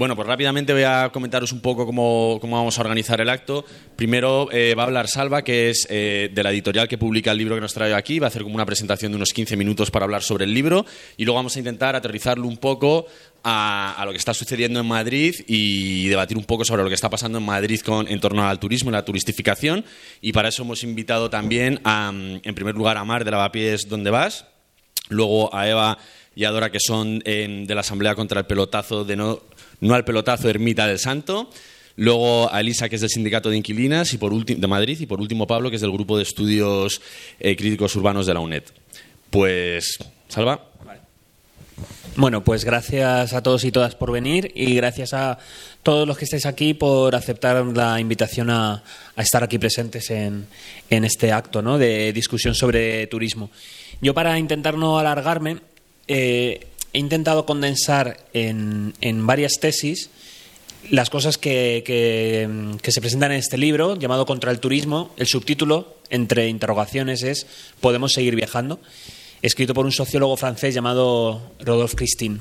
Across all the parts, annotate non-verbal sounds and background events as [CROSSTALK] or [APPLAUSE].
Bueno, pues rápidamente voy a comentaros un poco cómo, cómo vamos a organizar el acto. Primero eh, va a hablar Salva, que es eh, de la editorial que publica el libro que nos trae aquí. Va a hacer como una presentación de unos 15 minutos para hablar sobre el libro y luego vamos a intentar aterrizarlo un poco a, a lo que está sucediendo en Madrid y debatir un poco sobre lo que está pasando en Madrid con, en torno al turismo y la turistificación. Y para eso hemos invitado también, a, en primer lugar, a Mar de Lavapiés, ¿Dónde vas? Luego a Eva y a Dora, que son eh, de la Asamblea contra el Pelotazo de No no al pelotazo Ermita del Santo, luego a Elisa, que es del Sindicato de Inquilinas y por de Madrid, y por último Pablo, que es del Grupo de Estudios eh, Críticos Urbanos de la UNED. Pues, Salva. Bueno, pues gracias a todos y todas por venir y gracias a todos los que estáis aquí por aceptar la invitación a, a estar aquí presentes en, en este acto ¿no? de discusión sobre turismo. Yo para intentar no alargarme, eh, he intentado condensar en, en varias tesis las cosas que, que, se presentan en este libro llamado Contra el Turismo. El subtítulo, entre interrogaciones, es Podemos seguir viajando, escrito por un sociólogo francés llamado Rodolphe Christine.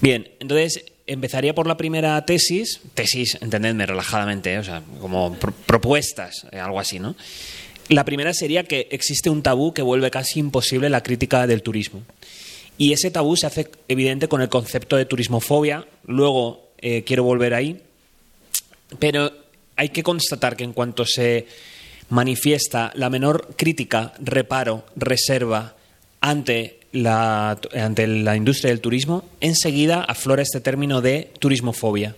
Bien, entonces empezaría por la primera tesis, tesis, entendedme relajadamente, ¿eh? o sea, como pro propuestas, eh, algo así, ¿no? La primera sería que existe un tabú que vuelve casi imposible la crítica del turismo. Y ese tabú se hace evidente con el concepto de turismofobia. Luego eh, quiero volver ahí. Pero hay que constatar que en cuanto se manifiesta la menor crítica, reparo, reserva ante la, ante la industria del turismo, enseguida aflora este término de turismofobia.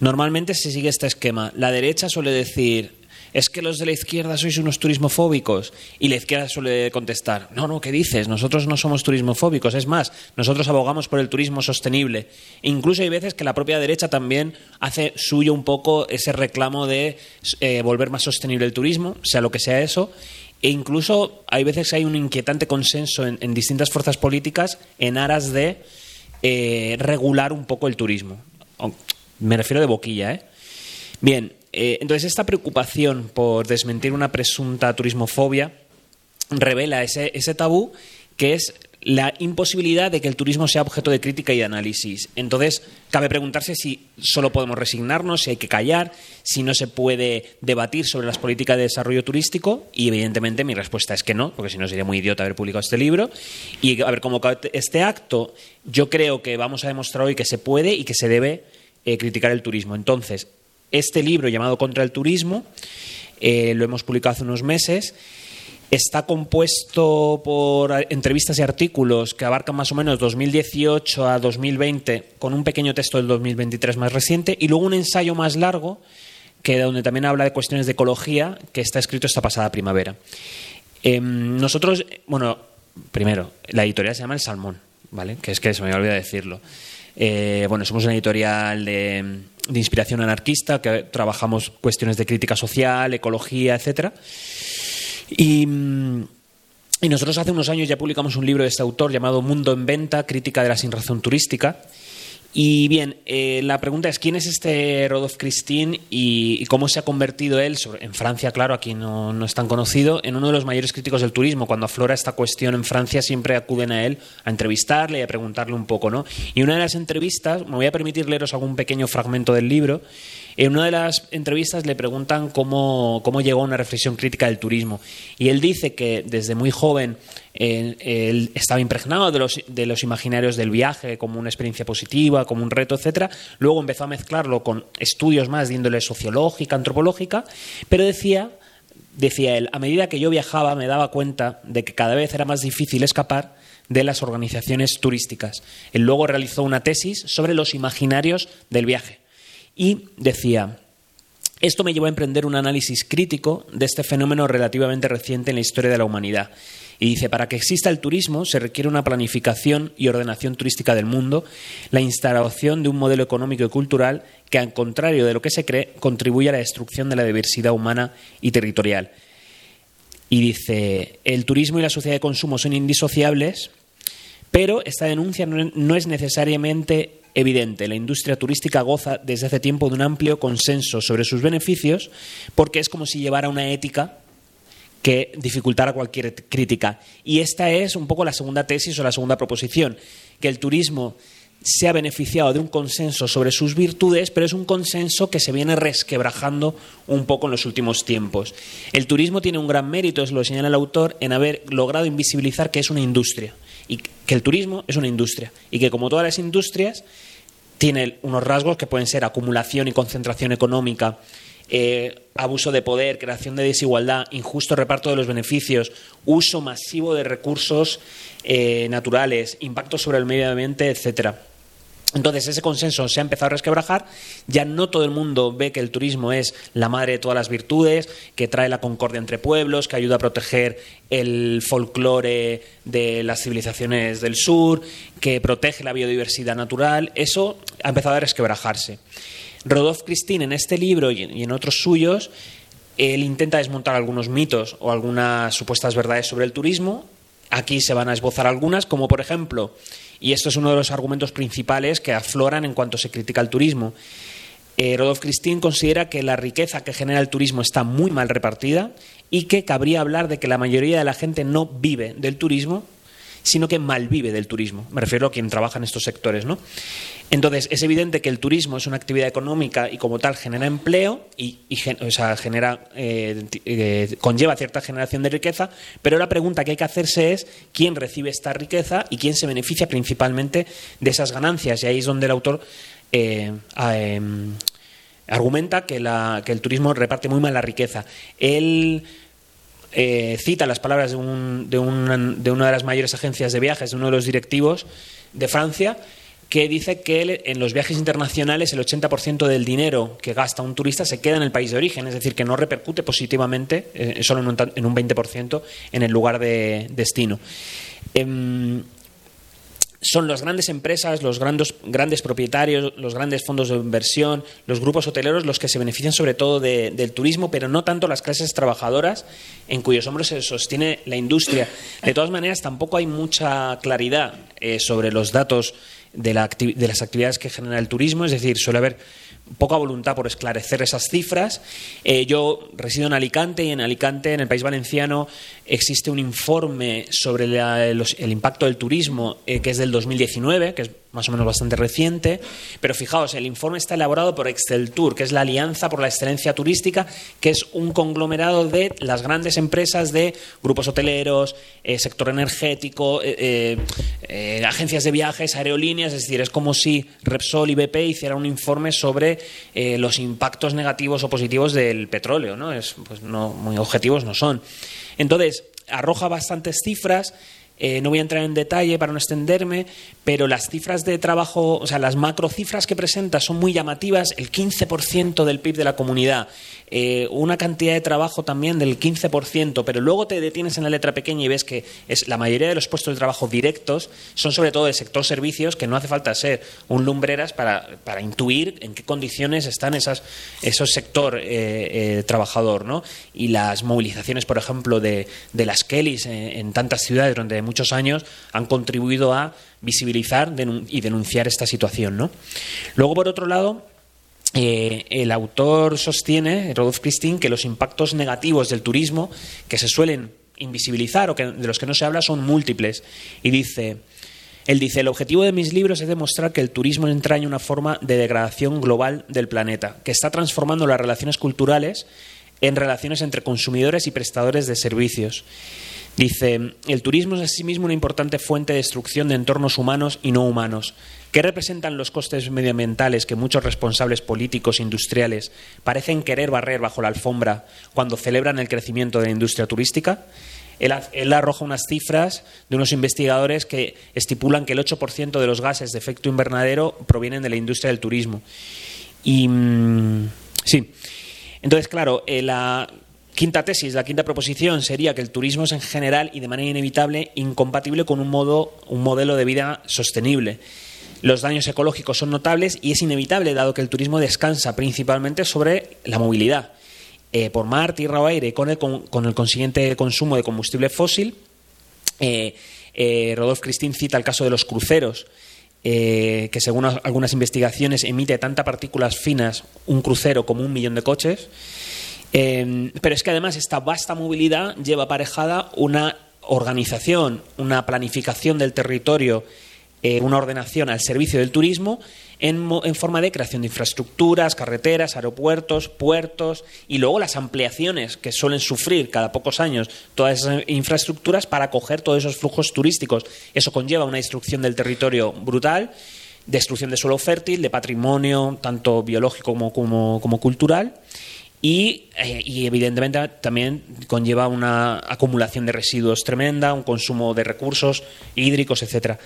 Normalmente se sigue este esquema. La derecha suele decir es que los de la izquierda sois unos turismofóbicos. Y la izquierda suele contestar, no, no, ¿qué dices? Nosotros no somos turismofóbicos. Es más, nosotros abogamos por el turismo sostenible. Incluso hay veces que la propia derecha también hace suyo un poco ese reclamo de eh, volver más sostenible el turismo, sea lo que sea eso. E incluso hay veces que hay un inquietante consenso en, en distintas fuerzas políticas en aras de eh, regular un poco el turismo. Me refiero de boquilla, ¿eh? Bien, eh, entonces, esta preocupación por desmentir una presunta turismofobia revela ese, tabú que es la imposibilidad de que el turismo sea objeto de crítica y de análisis. Entonces, cabe preguntarse si solo podemos resignarnos, si hay que callar, si no se puede debatir sobre las políticas de desarrollo turístico, y evidentemente mi respuesta es que no, porque si no sería muy idiota haber publicado este libro. Y haber convocado este acto, yo creo que vamos a demostrar hoy que se puede y que se debe eh, criticar el turismo. Entonces, este libro llamado Contra el Turismo, eh, lo hemos publicado hace unos meses, está compuesto por entrevistas y artículos que abarcan más o menos 2018 a 2020, con un pequeño texto del 2023 más reciente, y luego un ensayo más largo, que donde también habla de cuestiones de ecología, que está escrito esta pasada primavera. Eh, nosotros, bueno, primero, la editorial se llama El Salmón, ¿vale? Que es que se me había olvidado decirlo. Eh, bueno, somos una editorial de de inspiración anarquista, que trabajamos cuestiones de crítica social, ecología, etcétera. Y, y, nosotros hace unos años ya publicamos un libro de este autor llamado Mundo en Venta, crítica de la sinrazón turística. Y bien, eh, la pregunta es, ¿quién es este Rodolphe Christine y, cómo se ha convertido él, en Francia, claro, aquí no, no, es tan conocido, en uno de los mayores críticos del turismo? Cuando aflora esta cuestión en Francia siempre acuden a él a entrevistarle y a preguntarle un poco, ¿no? Y una de las entrevistas, me voy a permitir leeros algún pequeño fragmento del libro, en una de las entrevistas le preguntan cómo, cómo llegó a una reflexión crítica del turismo. Y él dice que desde muy joven él estaba impregnado de los, de los, imaginarios del viaje como una experiencia positiva, como un reto, etcétera. Luego empezó a mezclarlo con estudios más de índole sociológica, antropológica, pero decía, decía él, a medida que yo viajaba me daba cuenta de que cada vez era más difícil escapar de las organizaciones turísticas. Él luego realizó una tesis sobre los imaginarios del viaje y decía, esto me llevó a emprender un análisis crítico de este fenómeno relativamente reciente en la historia de la humanidad. Y dice, para que exista el turismo se requiere una planificación y ordenación turística del mundo, la instalación de un modelo económico y cultural que, al contrario de lo que se cree, contribuye a la destrucción de la diversidad humana y territorial. Y dice, el turismo y la sociedad de consumo son indisociables, Pero esta denuncia no es necesariamente evidente. La industria turística goza desde hace tiempo de un amplio consenso sobre sus beneficios porque es como si llevara una ética que dificultara cualquier crítica. Y esta es un poco la segunda tesis o la segunda proposición, que el turismo se ha beneficiado de un consenso sobre sus virtudes, pero es un consenso que se viene resquebrajando un poco en los últimos tiempos. El turismo tiene un gran mérito, es lo señala el autor, en haber logrado invisibilizar que es una industria y que el turismo es una industria y que como todas las industrias tiene unos rasgos que pueden ser acumulación y concentración económica, eh, abuso de poder, creación de desigualdad, injusto reparto de los beneficios, uso masivo de recursos eh, naturales, impacto sobre el medio ambiente, etcétera. Entonces ese consenso se ha empezado a resquebrajar, ya no todo el mundo ve que el turismo es la madre de todas las virtudes, que trae la concordia entre pueblos, que ayuda a proteger el folclore de las civilizaciones del sur, que protege la biodiversidad natural, eso ha empezado a resquebrajarse. Rodolphe Christine en este libro y en otros suyos, él intenta desmontar algunos mitos o algunas supuestas verdades sobre el turismo. Aquí se van a esbozar algunas, como por ejemplo, y esto es uno de los argumentos principales que afloran en cuanto se critica el turismo. Eh, Rodolphe Christine considera que la riqueza que genera el turismo está muy mal repartida y que cabría hablar de que la mayoría de la gente no vive del turismo, sino que malvive del turismo. Me refiero a quien trabaja en estos sectores, ¿no? Entonces, es evidente que el turismo es una actividad económica y como tal genera empleo y, genera, eh, eh, conlleva cierta generación de riqueza, pero la pregunta que hay que hacerse es quién recibe esta riqueza y quién se beneficia principalmente de esas ganancias. Y ahí es donde el autor eh, em, argumenta que, el turismo reparte muy mal la riqueza. Eh, cita las palabras de, un- de una, de una de las mayores agencias de viajes, de uno de los directivos de Francia, que dice que en los viajes internacionales el 80% del dinero que gasta un turista se queda en el país de origen, es decir, que no repercute positivamente, eh, solo un, en un 20% en el lugar de destino. Em, son las grandes empresas, los grandes, grandes propietarios, los grandes fondos de inversión, los grupos hoteleros los que se benefician sobre todo de- del turismo, pero no tanto las clases trabajadoras en cuyos hombros se sostiene la industria. De todas maneras, tampoco hay mucha claridad eh, sobre los datos de, la de las actividades que genera el turismo, es decir, suele haber poca voluntad por esclarecer esas cifras. Eh, yo resido en Alicante y en Alicante, en el País Valenciano, existe un informe sobre la- el impacto del turismo eh, que es del 2019, que es más o menos bastante reciente. Pero fijaos, el informe está elaborado por Exceltur, que es la Alianza por la Excelencia Turística, que es un conglomerado de las grandes empresas de grupos hoteleros, eh, sector energético, eh, eh, agencias de viajes, aerolíneas. Es decir, es como si Repsol y BP hicieran un informe sobre los impactos negativos o positivos del petróleo. ¿no? Es, pues no, muy objetivos no son. Entonces, arroja bastantes cifras. Eh, no voy a entrar en detalle para no extenderme, pero las cifras de trabajo, o sea, las macrocifras que presenta son muy llamativas. El 15% del PIB de la comunidad, eh, una cantidad de trabajo también del 15%, pero luego te detienes en la letra pequeña y ves que es la mayoría de los puestos de trabajo directos son sobre todo del sector servicios, que no hace falta ser un lumbreras para, para intuir en qué condiciones están esas, esos sector eh, eh, trabajador, ¿no? Y las movilizaciones, por ejemplo, de, de las Kellys en, en tantas ciudades durante muchos años han contribuido a visibilizar y denunciar esta situación, ¿no? Luego, por otro lado, eh, el autor sostiene, Rodolphe Christine, que los impactos negativos del turismo que se suelen invisibilizar o que, de los que no se habla son múltiples. Y dice, él dice, el objetivo de mis libros es demostrar que el turismo entraña una forma de degradación global del planeta, que está transformando las relaciones culturales en relaciones entre consumidores y prestadores de servicios. Dice, el turismo es asimismo una importante fuente de destrucción de entornos humanos y no humanos. ¿Qué representan los costes medioambientales que muchos responsables políticos e industriales parecen querer barrer bajo la alfombra cuando celebran el crecimiento de la industria turística? Él, arroja unas cifras de unos investigadores que estipulan que el 8% de los gases de efecto invernadero provienen de la industria del turismo. Y mm, sí, entonces, claro, eh, la quinta tesis, la quinta proposición sería que el turismo es en general y de manera inevitable incompatible con un, modo, un modelo de vida sostenible. Los daños ecológicos son notables y es inevitable dado que el turismo descansa principalmente sobre la movilidad. eh, por mar, tierra o aire, con el, con, el consiguiente consumo de combustible fósil, eh, Eh, Christine cita el caso de los cruceros, eh, que según algunas investigaciones emite tanta partículas finas un crucero como un millón de coches. Eh, pero es que además esta vasta movilidad lleva aparejada una organización, una planificación del territorio, eh, una ordenación al servicio del turismo en, forma de creación de infraestructuras, carreteras, aeropuertos, puertos y luego las ampliaciones que suelen sufrir cada pocos años todas esas infraestructuras para acoger todos esos flujos turísticos. Eso conlleva una destrucción del territorio brutal destrucción de suelo fértil, de patrimonio tanto biológico como cultural y, eh, y, evidentemente también conlleva una acumulación de residuos tremenda, un consumo de recursos hídricos, etcétera.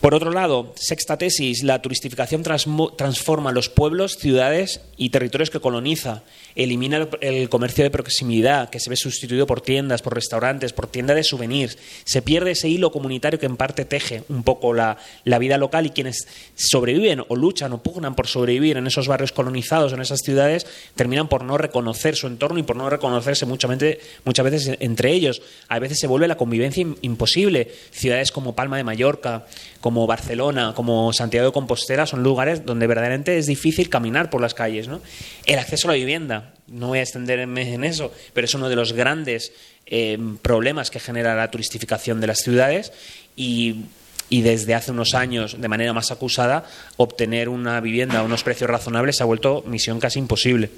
Por otro lado, sexta tesis, la turistificación transforma los pueblos, ciudades y territorios que coloniza, elimina el, comercio de proximidad que se ve sustituido por tiendas, por restaurantes, por tiendas de souvenirs, se pierde ese hilo comunitario que en parte teje un poco la, la vida local y quienes sobreviven o luchan o pugnan por sobrevivir en esos barrios colonizados, en esas ciudades, terminan por no reconocer su entorno y por no reconocerse muchamente- muchas veces entre ellos. A veces se vuelve la convivencia im- imposible. Ciudades como Palma de Mallorca, como Barcelona, como Santiago de Compostela son lugares donde verdaderamente es difícil caminar por las calles. ¿no? El acceso a la vivienda, no voy a extenderme en eso, pero es uno de los grandes eh, problemas que genera la turistificación de las ciudades y desde hace unos años, de manera más acusada, obtener una vivienda a unos precios razonables se ha vuelto misión casi imposible.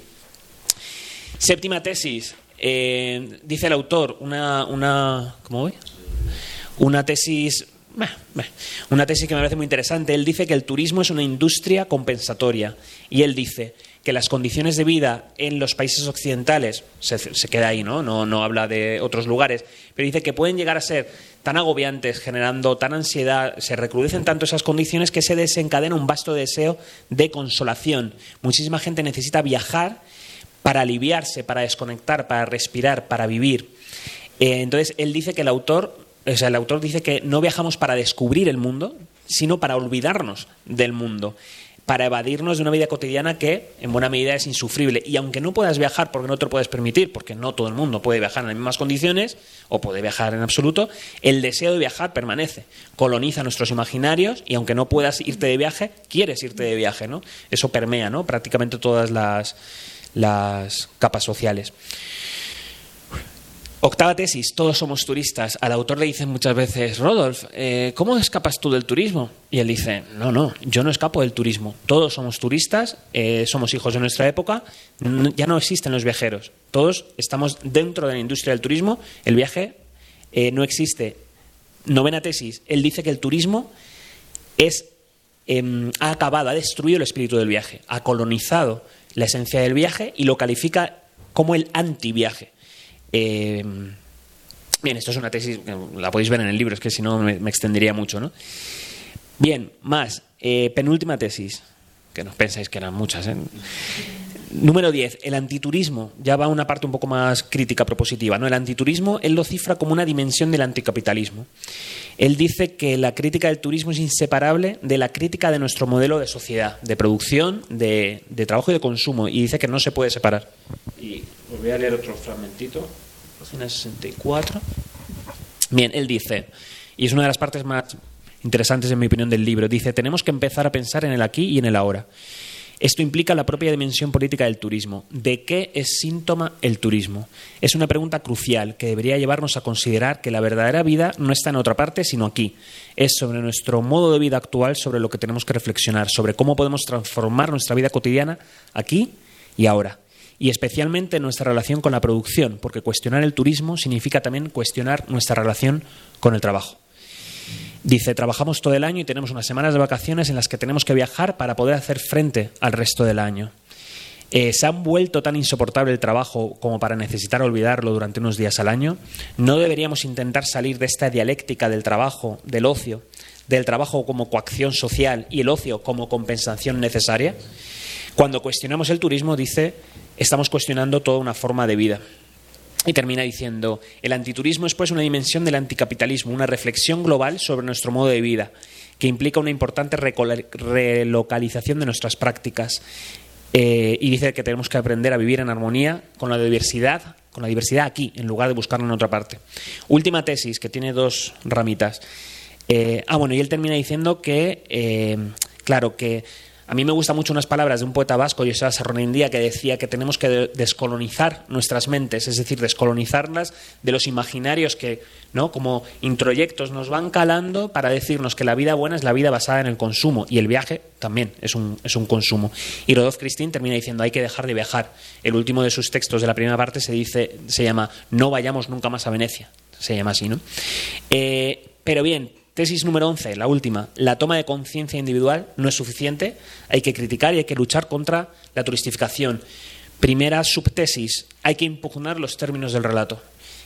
Séptima tesis. Eh, dice el autor, una, una ¿cómo voy? Una tesis, una tesis que me parece muy interesante. Él dice que el turismo es una industria compensatoria y él dice que las condiciones de vida en los países occidentales se, queda ahí, ¿no? ¿no? No habla de otros lugares, pero dice que pueden llegar a ser tan agobiantes, generando tan ansiedad, se recrudecen tanto esas condiciones que se desencadena un vasto deseo de consolación. Muchísima gente necesita viajar para aliviarse, para desconectar, para respirar, para vivir. Eh, entonces, él dice que el autor, o sea, el autor dice que no viajamos para descubrir el mundo, sino para olvidarnos del mundo, para evadirnos de una vida cotidiana que, en buena medida, es insufrible. Y aunque no puedas viajar porque no te lo puedes permitir, porque no todo el mundo puede viajar en las mismas condiciones, o puede viajar en absoluto, el deseo de viajar permanece, coloniza nuestros imaginarios y aunque no puedas irte de viaje, quieres irte de viaje, ¿no? Eso permea, ¿no? Prácticamente todas las las capas sociales. Octava tesis, todos somos turistas. Al autor le dicen muchas veces, Rodolf, eh, ¿cómo escapas tú del turismo? Y él dice, no, no, yo no escapo del turismo. Todos somos turistas, eh, somos hijos de nuestra época, ya no existen los viajeros. Todos estamos dentro de la industria del turismo, el viaje eh, no existe. Novena tesis, él dice que el turismo es, em, ha acabado, ha destruido el espíritu del viaje, ha colonizado la esencia del viaje y lo califica como el antiviaje. Eh, bien, esto es una tesis, la podéis ver en el libro, es que si no me, extendería mucho, ¿no? Bien, más, eh, penúltima tesis, que no pensáis que eran muchas, ¿eh? Número 10, el antiturismo. Ya va una parte un poco más crítica, propositiva. ¿no? El antiturismo él lo cifra como una dimensión del anticapitalismo. Él dice que la crítica del turismo es inseparable de la crítica de nuestro modelo de sociedad, de producción, de, de trabajo y de consumo. Y dice que no se puede separar. Y os voy a leer otro fragmentito. Página 64. Bien, él dice, y es una de las partes más interesantes en mi opinión del libro, dice, tenemos que empezar a pensar en el aquí y en el ahora. Esto implica la propia dimensión política del turismo. ¿De qué es síntoma el turismo? Es una pregunta crucial que debería llevarnos a considerar que la verdadera vida no está en otra parte, sino aquí. Es sobre nuestro modo de vida actual sobre lo que tenemos que reflexionar, sobre cómo podemos transformar nuestra vida cotidiana aquí y ahora. Y especialmente nuestra relación con la producción, porque cuestionar el turismo significa también cuestionar nuestra relación con el trabajo. Dice, trabajamos todo el año y tenemos unas semanas de vacaciones en las que tenemos que viajar para poder hacer frente al resto del año. Eh, ¿Se han vuelto tan insoportable el trabajo como para necesitar olvidarlo durante unos días al año? ¿No deberíamos intentar salir de esta dialéctica del trabajo, del ocio, del trabajo como coacción social y el ocio como compensación necesaria? Cuando cuestionamos el turismo, dice, estamos cuestionando toda una forma de vida. Y termina diciendo, el antiturismo es pues una dimensión del anticapitalismo, una reflexión global sobre nuestro modo de vida, que implica una importante relocalización de nuestras prácticas. Eh, y dice que tenemos que aprender a vivir en armonía con la diversidad, con la diversidad aquí, en lugar de buscarla en otra parte. Última tesis, que tiene dos ramitas. Eh, ah, bueno, y él termina diciendo que, eh, claro, que a mí me gustan mucho unas palabras de un poeta vasco, José Sarronendía, que decía que tenemos que descolonizar nuestras mentes, es decir, descolonizarlas de los imaginarios que, ¿no? como introyectos, nos van calando para decirnos que la vida buena es la vida basada en el consumo y el viaje también es un, es un consumo. Y Rodolphe Christine termina diciendo hay que dejar de viajar. El último de sus textos de la primera parte se dice, se llama No vayamos nunca más a Venecia. Se llama así, ¿no? Eh, pero bien, Tesis número 11, la última. La toma de conciencia individual no es suficiente. Hay que criticar y hay que luchar contra la turistificación. Primera subtesis, hay que impugnar los términos del relato.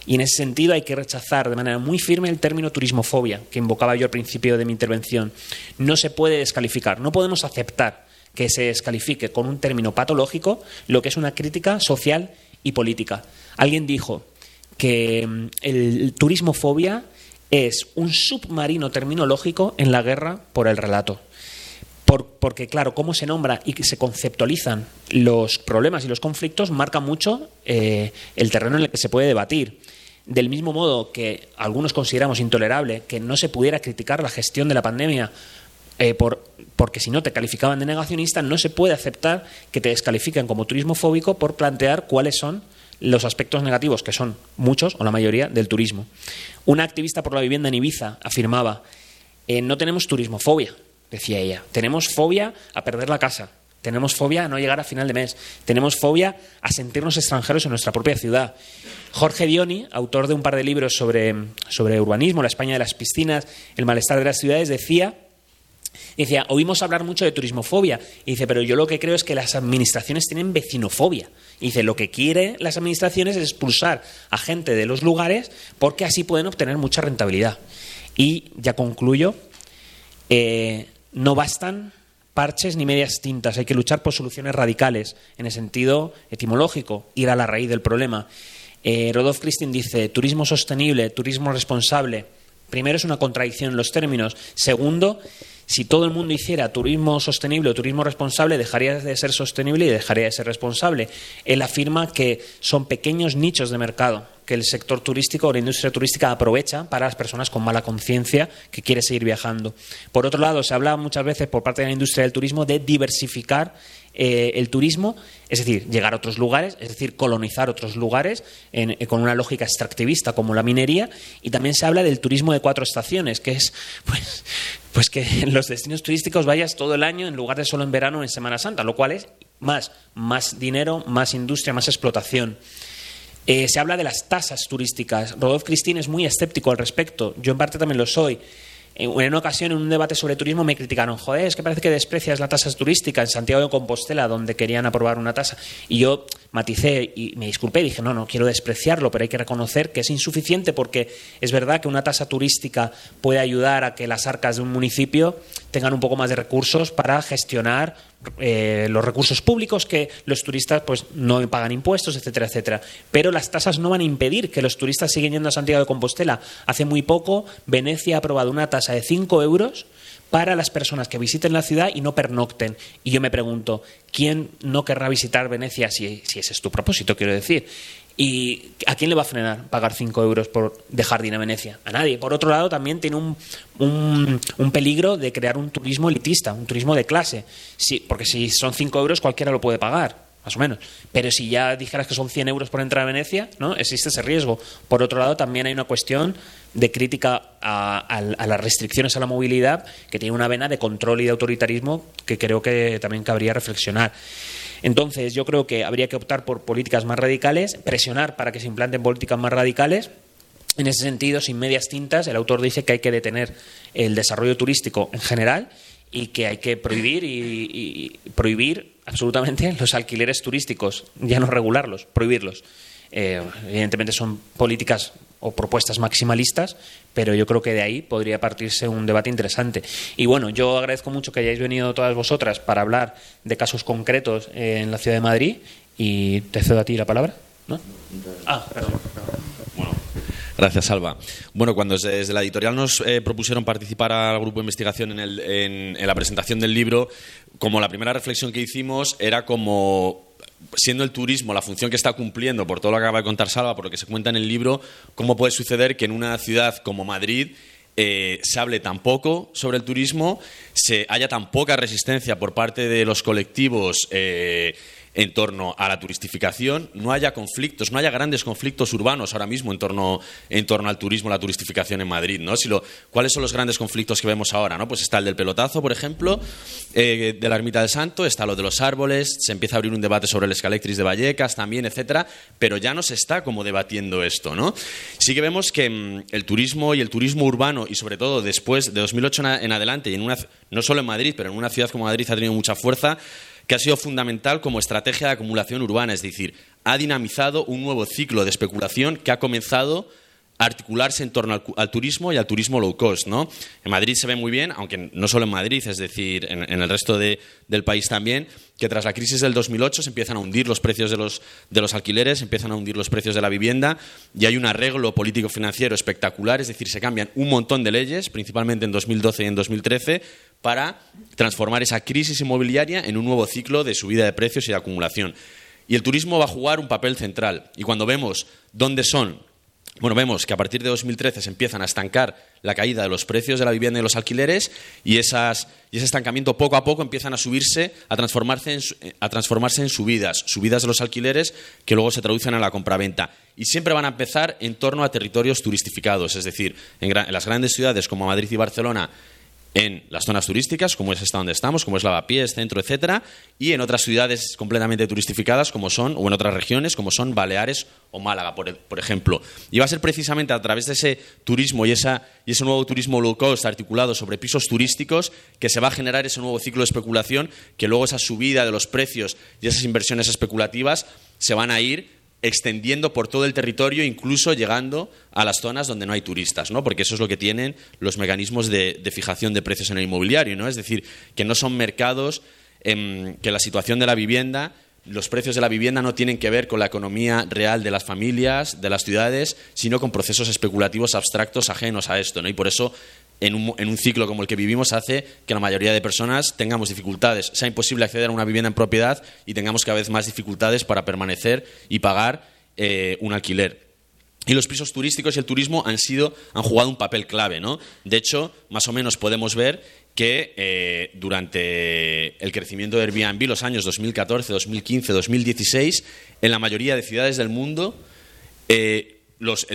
Y en ese sentido hay que rechazar de manera muy firme el término turismofobia, que invocaba yo al principio de mi intervención. No se puede descalificar, no podemos aceptar que se descalifique con un término patológico lo que es una crítica social y política. Alguien dijo que mm, el turismofobia es un submarino terminológico en la guerra por el relato. porque, claro, cómo se nombra y se conceptualizan los problemas y los conflictos marca mucho eh, el terreno en el que se puede debatir. Del mismo modo que algunos consideramos intolerable que no se pudiera criticar la gestión de la pandemia eh, por, porque si no te calificaban de negacionista, no se puede aceptar que te descalifiquen como turismofóbico por plantear cuáles son los aspectos negativos, que son muchos o la mayoría, del turismo. Una activista por la vivienda en Ibiza afirmaba, eh, no tenemos turismofobia, decía ella, tenemos fobia a perder la casa, tenemos fobia a no llegar a final de mes, tenemos fobia a sentirnos extranjeros en nuestra propia ciudad. Jorge Dioni, autor de un par de libros sobre, sobre urbanismo, la España de las piscinas, el malestar de las ciudades, decía decía, oímos hablar mucho de turismofobia. Y dice, pero yo lo que creo es que las administraciones tienen vecinofobia. Dice, lo que quieren las administraciones es expulsar a gente de los lugares porque así pueden obtener mucha rentabilidad. Y ya concluyo, eh, no bastan parches ni medias tintas, hay que luchar por soluciones radicales, en el sentido etimológico, ir a la raíz del problema. Eh, Rodolphe Christine dice, turismo sostenible, turismo responsable. Primero es una contradicción en los términos. Segundo, si todo el mundo hiciera turismo sostenible o turismo responsable, dejaría de ser sostenible y dejaría de ser responsable. Él afirma que son pequeños nichos de mercado que el sector turístico o la industria turística aprovecha para las personas con mala conciencia que quiere seguir viajando. Por otro lado, se habla muchas veces por parte de la industria del turismo de diversificar eh, el turismo, es decir, llegar a otros lugares, es decir, colonizar otros lugares eh, con una lógica extractivista como la minería, y también se habla del turismo de cuatro estaciones, que es [LAUGHS] pues, pues que [LAUGHS] los destinos turísticos vayas todo el año en lugar de solo en verano o en Semana Santa, lo cual es más, más dinero, más industria, más explotación. Eh, se habla de las tasas turísticas. Rodolfo Cristín es muy escéptico al respecto. Yo en parte también lo soy. En una ocasión, en un debate sobre turismo, me criticaron, joder, es que parece que desprecias la tasa turística en Santiago de Compostela, donde querían aprobar una tasa. Y yo maticé y me disculpé, dije, no, no quiero despreciarlo, pero hay que reconocer que es insuficiente porque es verdad que una tasa turística puede ayudar a que las arcas de un municipio tengan un poco más de recursos para gestionar eh, los recursos públicos que los turistas pues no pagan impuestos, etcétera, etcétera. Pero las tasas no van a impedir que los turistas sigan yendo a Santiago de Compostela. Hace muy poco Venecia ha aprobado una tasa de 5 euros para las personas que visiten la ciudad y no pernocten. Y yo me pregunto, ¿quién no querrá visitar Venecia si, si ese es tu propósito, quiero decir? ¿Y a quién le va a frenar pagar 5 euros por dejar de ir a Venecia? A nadie. Por otro lado, también tiene un, un, peligro de crear un turismo elitista, un turismo de clase. Sí, porque si son 5 euros, cualquiera lo puede pagar más o menos. Pero si ya dijeras que son 100 euros por entrar a Venecia, ¿no? existe ese riesgo. Por otro lado, también hay una cuestión de crítica a, las restricciones a la movilidad que tiene una vena de control y de autoritarismo que creo que también cabría reflexionar. Entonces, yo creo que habría que optar por políticas más radicales, presionar para que se implanten políticas más radicales. En ese sentido, sin medias tintas, el autor dice que hay que detener el desarrollo turístico en general y que hay que prohibir y, prohibir absolutamente [LAUGHS] los alquileres turísticos, ya no regularlos, prohibirlos. Eh, evidentemente son políticas o propuestas maximalistas, pero yo creo que de ahí podría partirse un debate interesante. Y bueno, yo agradezco mucho que hayáis venido todas vosotras para hablar de casos concretos en la ciudad de Madrid y te cedo a ti la palabra. Ah, Gracias, Salva. Bueno, cuando desde la editorial nos eh, propusieron participar al grupo de investigación en, el- en la presentación del libro, como la primera reflexión que hicimos era como siendo el turismo la función que está cumpliendo por todo lo que acaba de contar Salva, por lo que se cuenta en el libro, cómo puede suceder que en una ciudad como Madrid eh, se hable tan poco sobre el turismo, se haya tan poca resistencia por parte de los colectivos eh, en torno a la turistificación, no haya conflictos, no haya grandes conflictos urbanos ahora mismo en torno, en torno al turismo, la turistificación en Madrid. ¿no? Si lo- ¿Cuáles son los grandes conflictos que vemos ahora? ¿no? Pues está el del pelotazo, por ejemplo, eh, de la Ermita del Santo, está lo de los árboles, se empieza a abrir un debate sobre el Escalectris de Vallecas también, etcétera, pero ya no se está como debatiendo esto. ¿no? Sí que vemos que mm, el turismo y el turismo urbano, y sobre todo después de 2008 en, adelante, y en una, no solo en Madrid, pero en una ciudad como Madrid ha tenido mucha fuerza, que ha sido fundamental como estrategia de acumulación urbana, es decir, ha dinamizado un nuevo ciclo de especulación que ha comenzado articularse en torno al, turismo y al turismo low cost. ¿no? En Madrid se ve muy bien, aunque no solo en Madrid, es decir, en, el resto de- del país también, que tras la crisis del 2008 se empiezan a hundir los precios de los, de los alquileres, se empiezan a hundir los precios de la vivienda y hay un arreglo político-financiero espectacular, es decir, se cambian un montón de leyes, principalmente en 2012 y en 2013, para transformar esa crisis inmobiliaria en un nuevo ciclo de subida de precios y de acumulación. Y el turismo va a jugar un papel central. Y cuando vemos dónde son, bueno, vemos que a partir de 2013 se empiezan a estancar la caída de los precios de la vivienda y los alquileres y, esas, y ese estancamiento poco a poco empiezan a subirse, a transformarse, en, su- a transformarse en subidas, subidas de los alquileres que luego se traducen a la compraventa. Y siempre van a empezar en torno a territorios turistificados, es decir, en, en las grandes ciudades como Madrid y Barcelona en las zonas turísticas, como es esta donde estamos, como es Lavapiés, Centro, etcétera, y en otras ciudades completamente turistificadas, como son, o en otras regiones, como son Baleares o Málaga, por, por ejemplo. Y va a ser precisamente a través de ese turismo y, esa, y ese nuevo turismo low cost articulado sobre pisos turísticos que se va a generar ese nuevo ciclo de especulación, que luego esa subida de los precios y esas inversiones especulativas se van a ir extendiendo por todo el territorio, incluso llegando a las zonas donde no hay turistas, ¿no? Porque eso es lo que tienen los mecanismos de, fijación de precios en el inmobiliario, ¿no? Es decir, que no son mercados em, que la situación de la vivienda, los precios de la vivienda no tienen que ver con la economía real de las familias, de las ciudades, sino con procesos especulativos abstractos ajenos a esto, ¿no? Y por eso en un, en un ciclo como el que vivimos hace que la mayoría de personas tengamos dificultades, sea imposible acceder a una vivienda en propiedad y tengamos cada vez más dificultades para permanecer y pagar eh, un alquiler. Y los pisos turísticos y el turismo han sido, han jugado un papel clave, ¿no? De hecho, más o menos podemos ver que eh, durante el crecimiento de Airbnb, los años 2014, 2015, 2016, en la mayoría de ciudades del mundo, eh, los,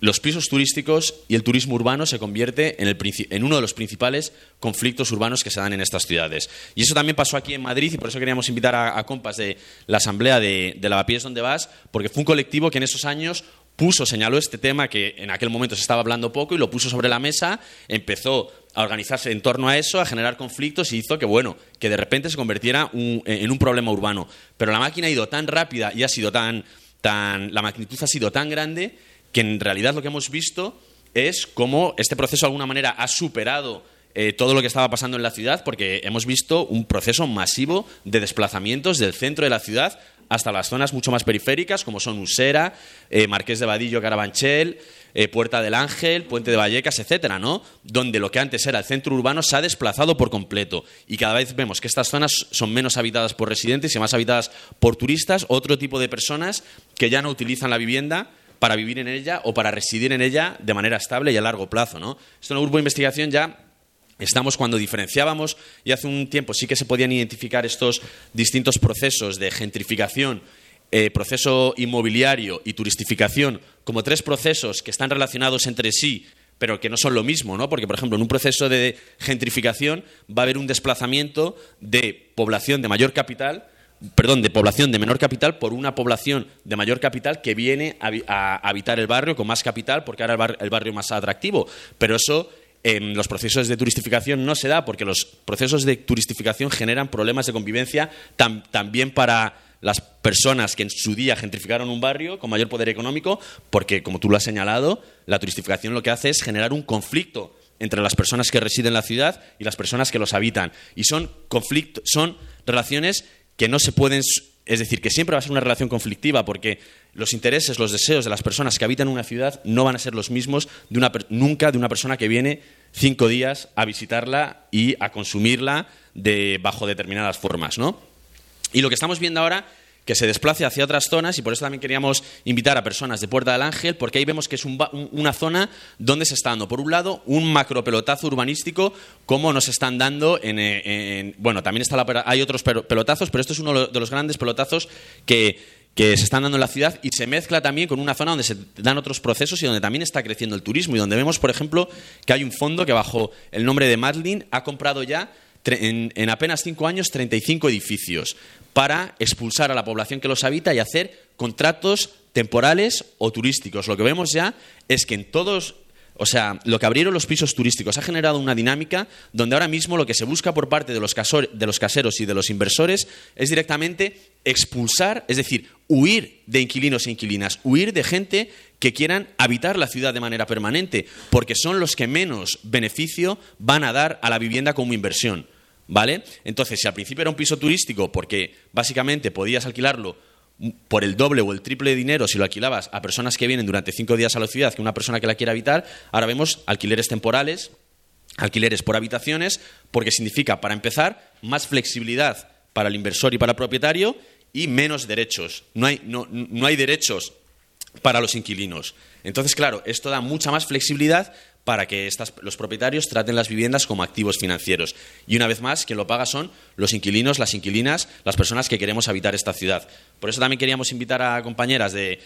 los pisos turísticos y el turismo urbano se convierte en, el en uno de los principales conflictos urbanos que se dan en estas ciudades. Y eso también pasó aquí en Madrid y por eso queríamos invitar a, compas de la asamblea de, de Lavapiés donde vas, porque fue un colectivo que en esos años puso, señaló este tema que en aquel momento se estaba hablando poco y lo puso sobre la mesa, empezó a organizarse en torno a eso, a generar conflictos y hizo que, bueno, que de repente se convirtiera en un problema urbano. Pero la máquina ha ido tan rápida y ha sido tan, tan, la magnitud ha sido tan grande que en realidad lo que hemos visto es cómo este proceso de alguna manera ha superado eh, todo lo que estaba pasando en la ciudad, porque hemos visto un proceso masivo de desplazamientos del centro de la ciudad hasta las zonas mucho más periféricas, como son Usera, eh, Marqués de Vadillo, Carabanchel, eh, Puerta del Ángel, Puente de Vallecas, etcétera, ¿no? Donde lo que antes era el centro urbano se ha desplazado por completo. Y cada vez vemos que estas zonas son menos habitadas por residentes y más habitadas por turistas, otro tipo de personas que ya no utilizan la vivienda para vivir en ella o para residir en ella de manera estable y a largo plazo, ¿no? Esto en el grupo de investigación ya Estamos cuando diferenciábamos y hace un tiempo sí que se podían identificar estos distintos procesos de gentrificación, eh, proceso inmobiliario y turistificación como tres procesos que están relacionados entre sí, pero que no son lo mismo, ¿no? Porque, por ejemplo, en un proceso de gentrificación va a haber un desplazamiento de población de mayor capital perdón, de población de menor capital por una población de mayor capital que viene a, a habitar el barrio con más capital porque ahora el, bar- el barrio más atractivo. Pero eso en los procesos de turistificación no se da porque los procesos de turistificación generan problemas de convivencia tam- también para las personas que en su día gentrificaron un barrio con mayor poder económico, porque, como tú lo has señalado, la turistificación lo que hace es generar un conflicto entre las personas que residen en la ciudad y las personas que los habitan. Y son conflictos, son relaciones que no se pueden es decir, que siempre va a ser una relación conflictiva porque los intereses, los deseos de las personas que habitan una ciudad no van a ser los mismos de una, nunca de una persona que viene cinco días a visitarla y a consumirla de, bajo determinadas formas, ¿no? Y lo que estamos viendo ahora que se desplace hacia otras zonas y por eso también queríamos invitar a personas de Puerta del Ángel porque ahí vemos que es una zona donde se está dando, por un lado, un macropelotazo urbanístico como nos están dando en... bueno, también está hay otros pelotazos, pero esto es uno de los grandes pelotazos que, que se están dando en la ciudad y se mezcla también con una zona donde se dan otros procesos y donde también está creciendo el turismo y donde vemos, por ejemplo, que hay un fondo que bajo el nombre de Madlin ha comprado ya en, apenas cinco años 35 edificios para expulsar a la población que los habita y hacer contratos temporales o turísticos. Lo que vemos ya es que en todos o sea, lo que abrieron los pisos turísticos ha generado una dinámica donde ahora mismo lo que se busca por parte de los, de los, caseros y de los inversores es directamente expulsar, es decir, huir de inquilinos e inquilinas, huir de gente que quieran habitar la ciudad de manera permanente, porque son los que menos beneficio van a dar a la vivienda como inversión. ¿Vale? Entonces, si al principio era un piso turístico porque básicamente podías alquilarlo por el doble o el triple de dinero si lo alquilabas a personas que vienen durante cinco días a la ciudad que una persona que la quiera habitar, ahora vemos alquileres temporales, alquileres por habitaciones, porque significa, para empezar, más flexibilidad para el inversor y para el propietario y menos derechos. No hay, no, no hay derechos para los inquilinos. Entonces, claro, esto da mucha más flexibilidad para que los propietarios traten las viviendas como activos financieros. Y una vez más, quien lo paga son los inquilinos, las inquilinas, las personas que queremos habitar esta ciudad. Por eso también queríamos invitar a compañeras de,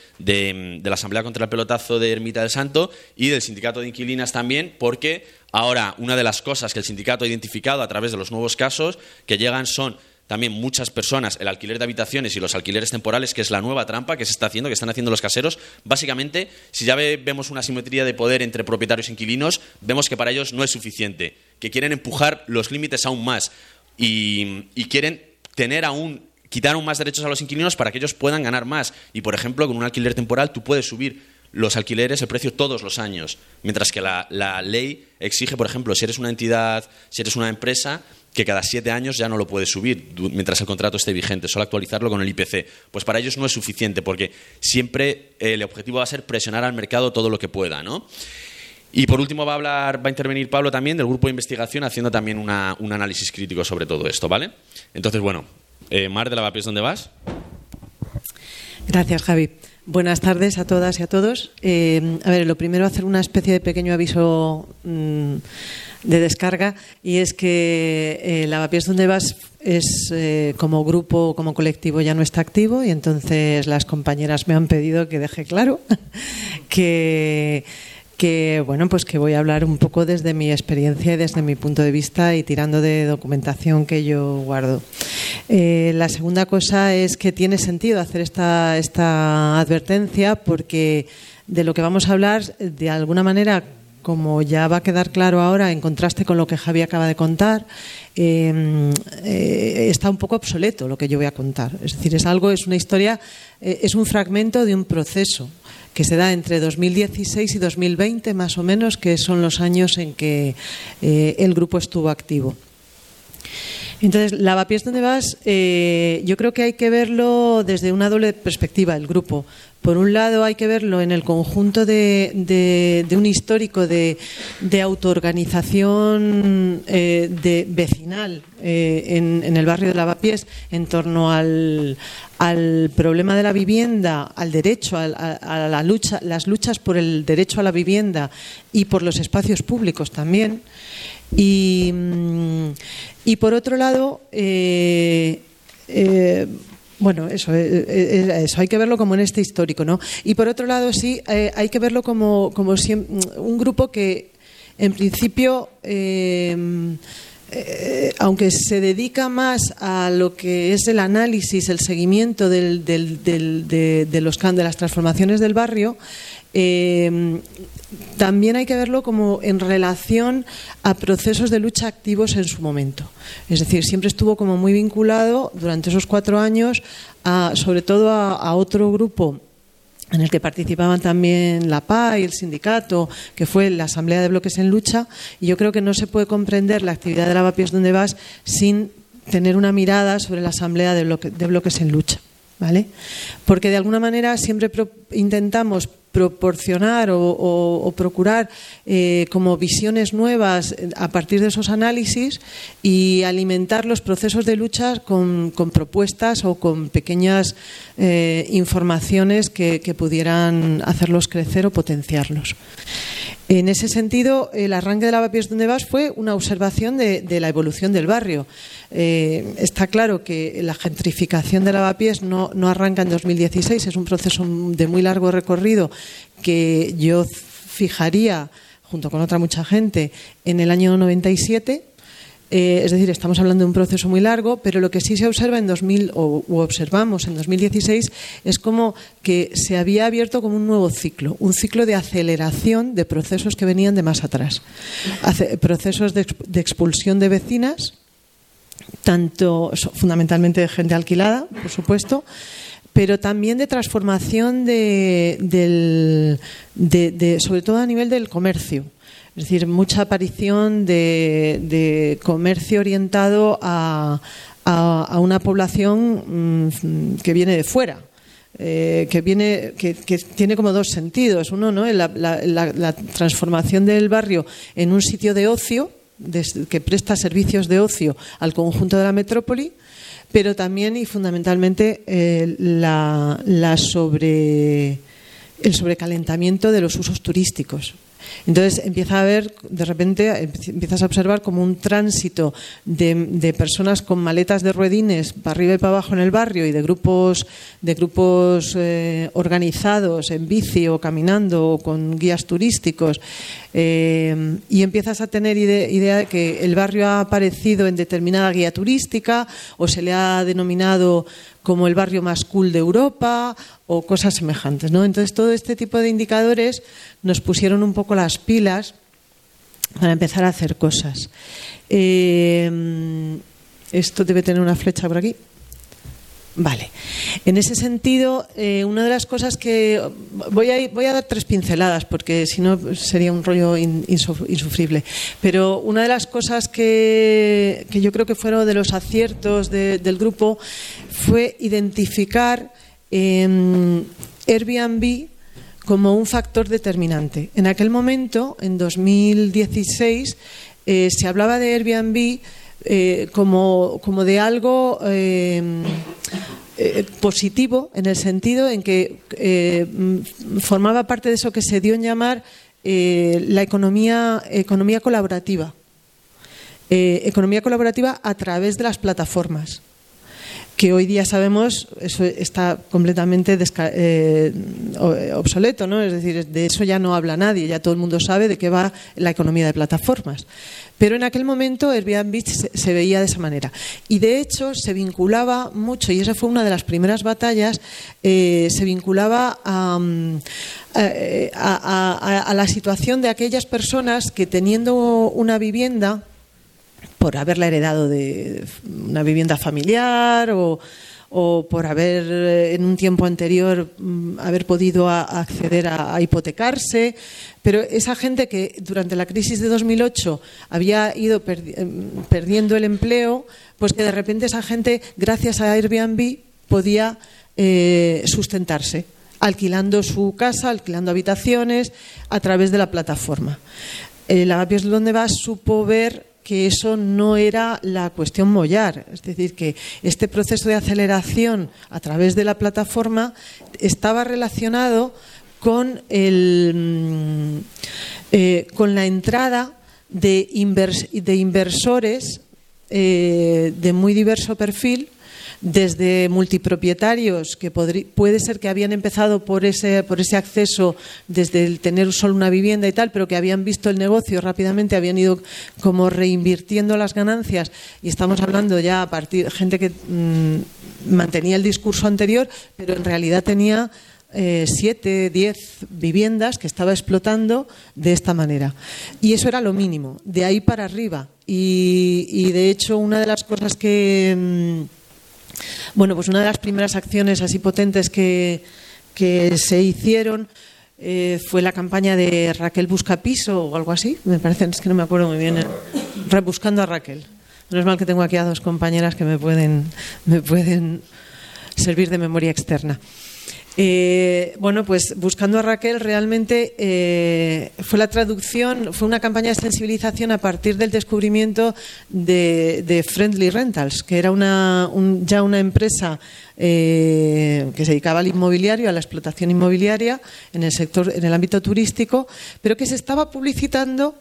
la Asamblea contra el Pelotazo de Ermita del Santo y del Sindicato de Inquilinas también, porque ahora una de las cosas que el sindicato ha identificado a través de los nuevos casos que llegan son también muchas personas el alquiler de habitaciones y los alquileres temporales, que es la nueva trampa que se está haciendo, que están haciendo los caseros. Básicamente, si ya vemos una simetría de poder entre propietarios e inquilinos, vemos que para ellos no es suficiente, que quieren empujar los límites aún más y, quieren tener aún quitar aún más derechos a los inquilinos para que ellos puedan ganar más. Y, por ejemplo, con un alquiler temporal tú puedes subir los alquileres el precio todos los años, mientras que la, ley exige, por ejemplo, si eres una entidad, si eres una empresa, que cada siete años ya no lo puede subir mientras el contrato esté vigente, solo actualizarlo con el IPC. Pues para ellos no es suficiente, porque siempre eh, el objetivo va a ser presionar al mercado todo lo que pueda, ¿no? Y por último va a hablar, va a intervenir Pablo también del grupo de investigación haciendo también un análisis crítico sobre todo esto, ¿vale? Entonces, bueno, eh, Mar de Lavapiés, ¿dónde vas? Gracias, Javi. Buenas tardes a todas y a todos. Eh, a ver, lo primero hacer una especie de pequeño aviso mm, de descarga y es que eh, Lavapiés donde vas es eh, como grupo, como colectivo ya no está activo y entonces las compañeras me han pedido que deje claro [LAUGHS] que que bueno pues que voy a hablar un poco desde mi experiencia y desde mi punto de vista y tirando de documentación que yo guardo. Eh, la segunda cosa es que tiene sentido hacer esta, esta advertencia porque de lo que vamos a hablar de alguna manera como ya va a quedar claro ahora, en contraste con lo que Javi acaba de contar, em, eh, está un poco obsoleto lo que yo voy a contar. Es decir, es algo, es una historia, eh, es un fragmento de un proceso que se da entre 2016 y 2020, más o menos, que son los años en que eh, el grupo estuvo activo. Entonces, Lavapiés donde vas, yo creo que hay que verlo desde una doble perspectiva, el grupo. Por un lado, hay que verlo en el conjunto de, un histórico de, autoorganización eh, vecinal eh, en, el barrio de Lavapiés en torno al, problema de la vivienda, al derecho, a, la lucha, las luchas por el derecho a la vivienda y por los espacios públicos también. Y, mm, por otro lado, eh, bueno, eso, eh, eh, eso hay que verlo como en este histórico, ¿no? Y por otro lado, sí, eh, hay que verlo como, como un grupo que, en principio, aunque se dedica más a lo que es el análisis, el seguimiento del, de, los, de las transformaciones del barrio, también hay que verlo como en relación a procesos de lucha activos en su momento. Es decir, siempre estuvo como muy vinculado durante esos cuatro años, sobre todo a, otro grupo en el que participaban también la PA y el sindicato, que fue la Asamblea de Bloques en Lucha, y yo creo que no se puede comprender la actividad de Lavapiés donde vas sin tener una mirada sobre la Asamblea de Bloques en Lucha. ¿vale? Porque de alguna manera siempre intentamos proporcionar o, procurar eh, como visiones nuevas a partir de esos análisis y alimentar los procesos de lucha con, propuestas o con pequeñas eh, informaciones que, pudieran hacerlos crecer o potenciarlos. En ese sentido, el arranque de Lavapiés donde vas fue una observación de, la evolución del barrio. Eh, está claro que la gentrificación de Lavapiés no, no arranca en 2016, es un proceso de muy largo recorrido que yo fijaría, junto con otra mucha gente, en el año 97. Eh, es decir, estamos hablando de un proceso muy largo, pero lo que sí se observa en 2000 o observamos en 2016 es como que se había abierto como un nuevo ciclo, un ciclo de aceleración de procesos que venían de más atrás, procesos de, de expulsión de vecinas, tanto fundamentalmente de gente alquilada, por supuesto, pero también de transformación de, sobre todo a nivel del comercio. Es decir, mucha aparición de, comercio orientado a, una población mm, que viene de fuera. Eh, que viene que, tiene como dos sentidos uno no la, transformación del barrio en un sitio de ocio que presta servicios de ocio al conjunto de la metrópoli pero también y fundamentalmente eh, la, sobre, el sobrecalentamiento de los usos turísticos. Entonces empieza a haber, de repente empiezas a observar como un tránsito de, personas con maletas de ruedines para arriba y para abajo en el barrio y de grupos, de grupos eh, organizados en bici o caminando o con guías turísticos. Eh, y empiezas a tener idea de que el barrio ha aparecido en determinada guía turística o se le ha denominado como el barrio más cool de Europa o cosas semejantes. ¿no? Entonces, todo este tipo de indicadores nos pusieron un poco las pilas para empezar a hacer cosas. Eh, esto debe tener una flecha por aquí. Vale. En ese sentido, eh, una de las cosas que. Voy a, voy a dar tres pinceladas porque si no sería un rollo insufrible. Pero una de las cosas que, que yo creo que fueron de los aciertos del grupo fue identificar eh, Airbnb como un factor determinante. En aquel momento, en 2016, eh, se hablaba de Airbnb eh, como, como, de algo eh, positivo en el sentido en que formaba parte de eso que se dio en llamar la economía, economía colaborativa. economía colaborativa a través de las plataformas que hoy día sabemos eso está completamente eh, obsoleto, ¿no? Es decir, de eso ya no habla nadie, ya todo el mundo sabe de qué va la economía de plataformas. Pero en aquel momento Airbnb se, se veía de esa manera. Y de hecho se vinculaba mucho, y esa fue una de las primeras batallas, eh, se vinculaba mm, eh, a la situación de aquellas personas que teniendo una vivienda, por haberla heredado de una vivienda familiar o, por haber eh, en un tiempo anterior mm, haber podido acceder a, hipotecarse, pero esa gente que durante la crisis de 2008 había ido em, perdiendo el empleo, pues que de repente esa gente, gracias a Airbnb, podía eh, sustentarse alquilando su casa, alquilando habitaciones a través de la plataforma. El Agapios donde vas supo ver que eso no era la cuestión mollar, es decir, que este proceso de aceleración a través de la plataforma estaba relacionado con, el, mm, eh, con la entrada de, inversores eh, de muy diverso perfil desde multipropietarios que puede ser que habían empezado por ese, por ese acceso desde el tener solo una vivienda y tal, pero que habían visto el negocio rápidamente, habían ido como reinvirtiendo las ganancias y estamos hablando ya a partir gente que mm, mantenía el discurso anterior, pero en realidad tenía eh, siete, diez viviendas que estaba explotando de esta manera. Y eso era lo mínimo, de ahí para arriba. Y, y de hecho, una de las cosas que. Mm, bueno, pues una de las primeras acciones así potentes que, se hicieron eh, fue la campaña de Raquel Busca Piso o algo así, me parece, es que no me acuerdo muy bien. Rebuscando a Raquel. No es mal que tengo aquí a dos compañeras que me pueden, me pueden servir de memoria externa. Eh, bueno, pues buscando a Raquel realmente eh, fue la traducción, fue una campaña de sensibilización a partir del descubrimiento de, Friendly Rentals, que era una, ya una empresa eh, que se dedicaba al inmobiliario, a la explotación inmobiliaria en el sector, en el ámbito turístico, pero que se estaba publicitando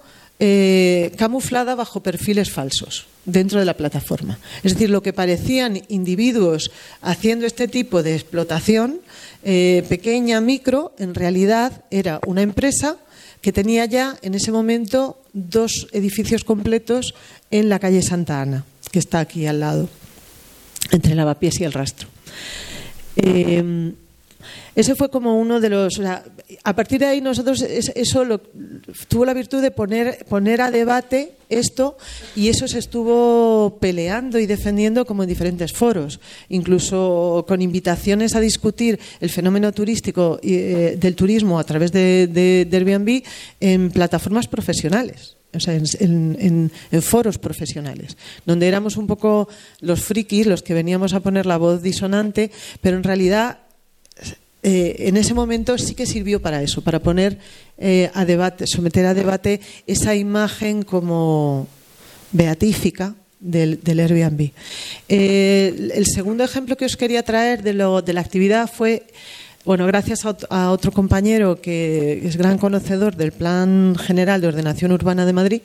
camuflada bajo perfiles falsos dentro de la plataforma. Es decir, lo que parecían individuos haciendo este tipo de explotación eh, pequeña, micro, en realidad era una empresa que tenía ya en ese momento dos edificios completos en la calle Santa Ana, que está aquí al lado, entre Lavapiés y el Rastro. Eh, ese fue como uno de los. A partir de ahí, nosotros eso lo, tuvo la virtud de poner, poner a debate esto y eso se estuvo peleando y defendiendo como en diferentes foros, incluso con invitaciones a discutir el fenómeno turístico eh, del turismo a través de, de, Airbnb en plataformas profesionales. O sea, en, en, foros profesionales, donde éramos un poco los frikis, los que veníamos a poner la voz disonante, pero en realidad eh, en ese momento sí que sirvió para eso, para poner eh, a debate, someter a debate esa imagen como beatífica del, Airbnb. Eh, el segundo ejemplo que os quería traer de, lo, de la actividad fue, bueno, gracias a, otro compañero que es gran conocedor del Plan General de Ordenación Urbana de Madrid,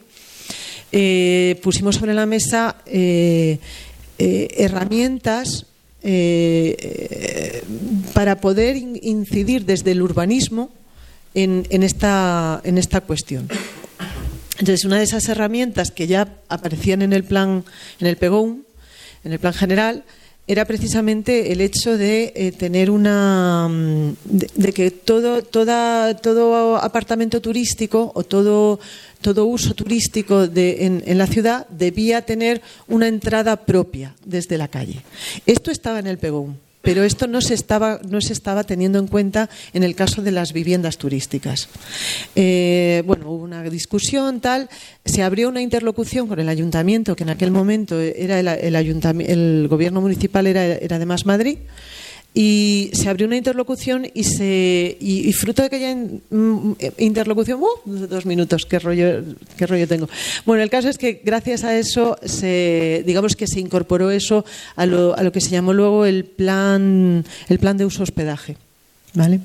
pusimos sobre la mesa herramientas eh, para poder incidir desde el urbanismo en, esta, en esta cuestión. Entonces, una de esas herramientas que ya aparecían en el plan, en el PEGOUM, en el plan general, era precisamente el hecho de eh, tener una mm, de, que todo toda, todo apartamento turístico o todo todo uso turístico de, en, la ciudad debía tener una entrada propia desde la calle. Esto estaba en el PEGOUM pero esto no se estaba, no se estaba teniendo en cuenta en el caso de las viviendas turísticas. Eh, bueno, hubo una discusión, tal, se abrió una interlocución con el ayuntamiento, que en aquel momento era el, el, el gobierno municipal era, era además Madrid y se abrió una interlocución y se y, fruto de aquella mm, interlocución ¡uh! dos minutos qué rollo qué rollo tengo bueno el caso es que gracias a eso se digamos que se incorporó eso a lo, a lo que se llamó luego el plan el plan de uso hospedaje vale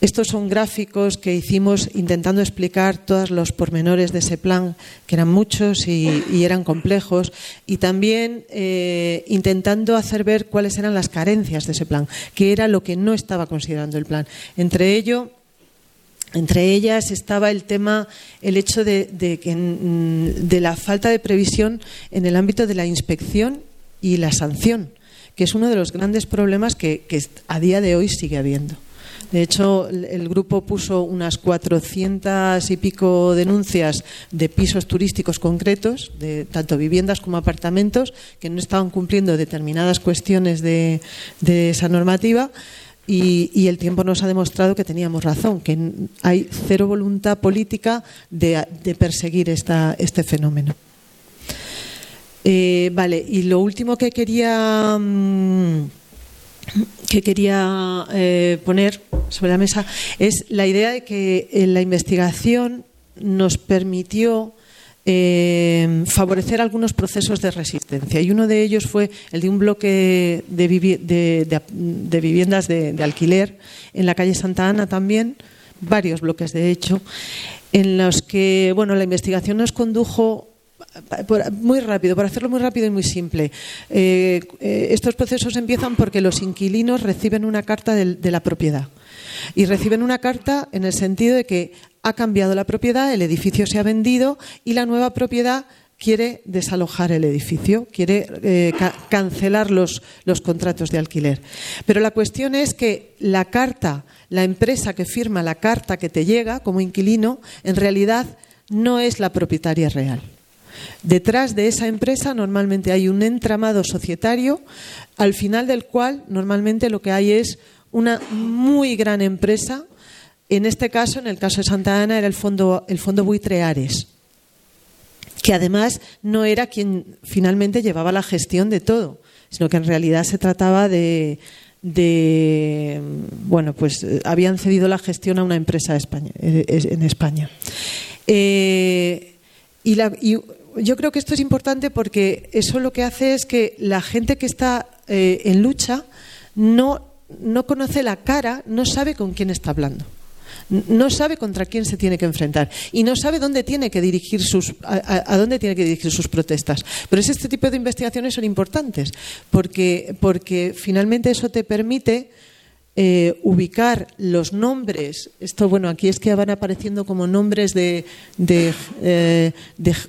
estos son gráficos que hicimos intentando explicar todos los pormenores de ese plan, que eran muchos y, eran complejos, y también eh, intentando hacer ver cuáles eran las carencias de ese plan, qué era lo que no estaba considerando el plan. Entre ello, entre ellas estaba el tema, el hecho de, de, la falta de previsión en el ámbito de la inspección y la sanción, que es uno de los grandes problemas que a día de hoy sigue habiendo. De hecho, el grupo puso unas 400 y pico denuncias de pisos turísticos concretos, de tanto viviendas como apartamentos, que no estaban cumpliendo determinadas cuestiones de, esa normativa. Y, el tiempo nos ha demostrado que teníamos razón, que hay cero voluntad política de, perseguir este fenómeno. Eh, vale, y lo último que quería mm, que quería eh, poner sobre la mesa es la idea de que en la investigación nos permitió eh, favorecer algunos procesos de resistencia. Y uno de ellos fue el de un bloque de, viviendas de, alquiler en la calle Santa Ana también, varios bloques de hecho, en los que bueno la investigación nos condujo muy rápido, para hacerlo muy rápido y muy simple. Eh, eh, estos procesos empiezan porque los inquilinos reciben una carta de, la propiedad. Y reciben una carta en el sentido de que ha cambiado la propiedad, el edificio se ha vendido y la nueva propiedad quiere desalojar el edificio, quiere eh, cancelar los, contratos de alquiler. Pero la cuestión es que la carta, la empresa que firma la carta que te llega como inquilino, en realidad no es la propietaria real. Detrás de esa empresa normalmente hay un entramado societario, al final del cual normalmente lo que hay es una muy gran empresa. En este caso, en el caso de Santa Ana, era el fondo, el fondo Buitreares. que además no era quien finalmente llevaba la gestión de todo, sino que en realidad se trataba de, bueno, pues habían cedido la gestión a una empresa eh, en España. Eh, y, la, yo creo que esto es importante porque eso lo que hace es que la gente que está eh, en lucha no, no conoce la cara, no sabe con quién está hablando no sabe contra quién se tiene que enfrentar y no sabe dónde tiene que dirigir sus a, a, dónde tiene que dirigir sus protestas. Pero es este tipo de investigaciones son importantes porque porque finalmente eso te permite eh, ubicar los nombres, esto bueno, aquí es que van apareciendo como nombres de, de, eh,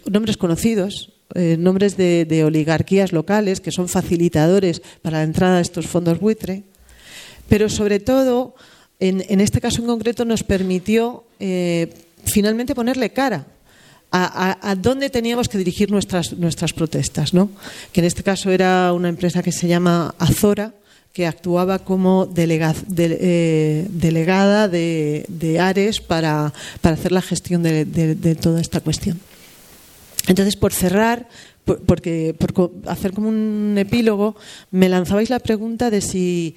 nombres conocidos, eh, nombres de, oligarquías locales que son facilitadores para la entrada de estos fondos buitre, pero sobre todo, en, este caso en concreto, nos permitió finalmente ponerle cara a, a, a, dónde teníamos que dirigir nuestras, nuestras protestas, ¿no? que en este caso era una empresa que se llama Azora, que actuaba como eh, delegada de, Ares para, para, hacer la gestión de, toda esta cuestión. Entonces, por cerrar, por, porque por hacer como un epílogo, me lanzabais la pregunta de si,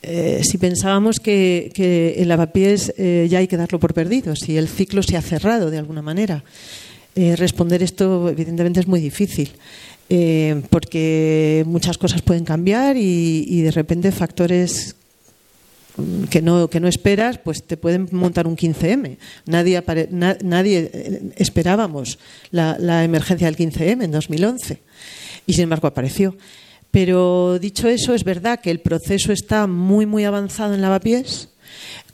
eh, si pensábamos que, el lavapiés eh, ya hay que darlo por perdido, si el ciclo se ha cerrado de alguna manera. Responder esto, evidentemente, es muy difícil eh, porque muchas cosas pueden cambiar y, de repente factores que no, que no esperas, pues te pueden montar un 15M. Nadie, apare, na, nadie eh, esperábamos la, la, emergencia del 15M en 2011 y sin embargo apareció. Pero dicho eso, es verdad que el proceso está muy, muy avanzado en lavapiés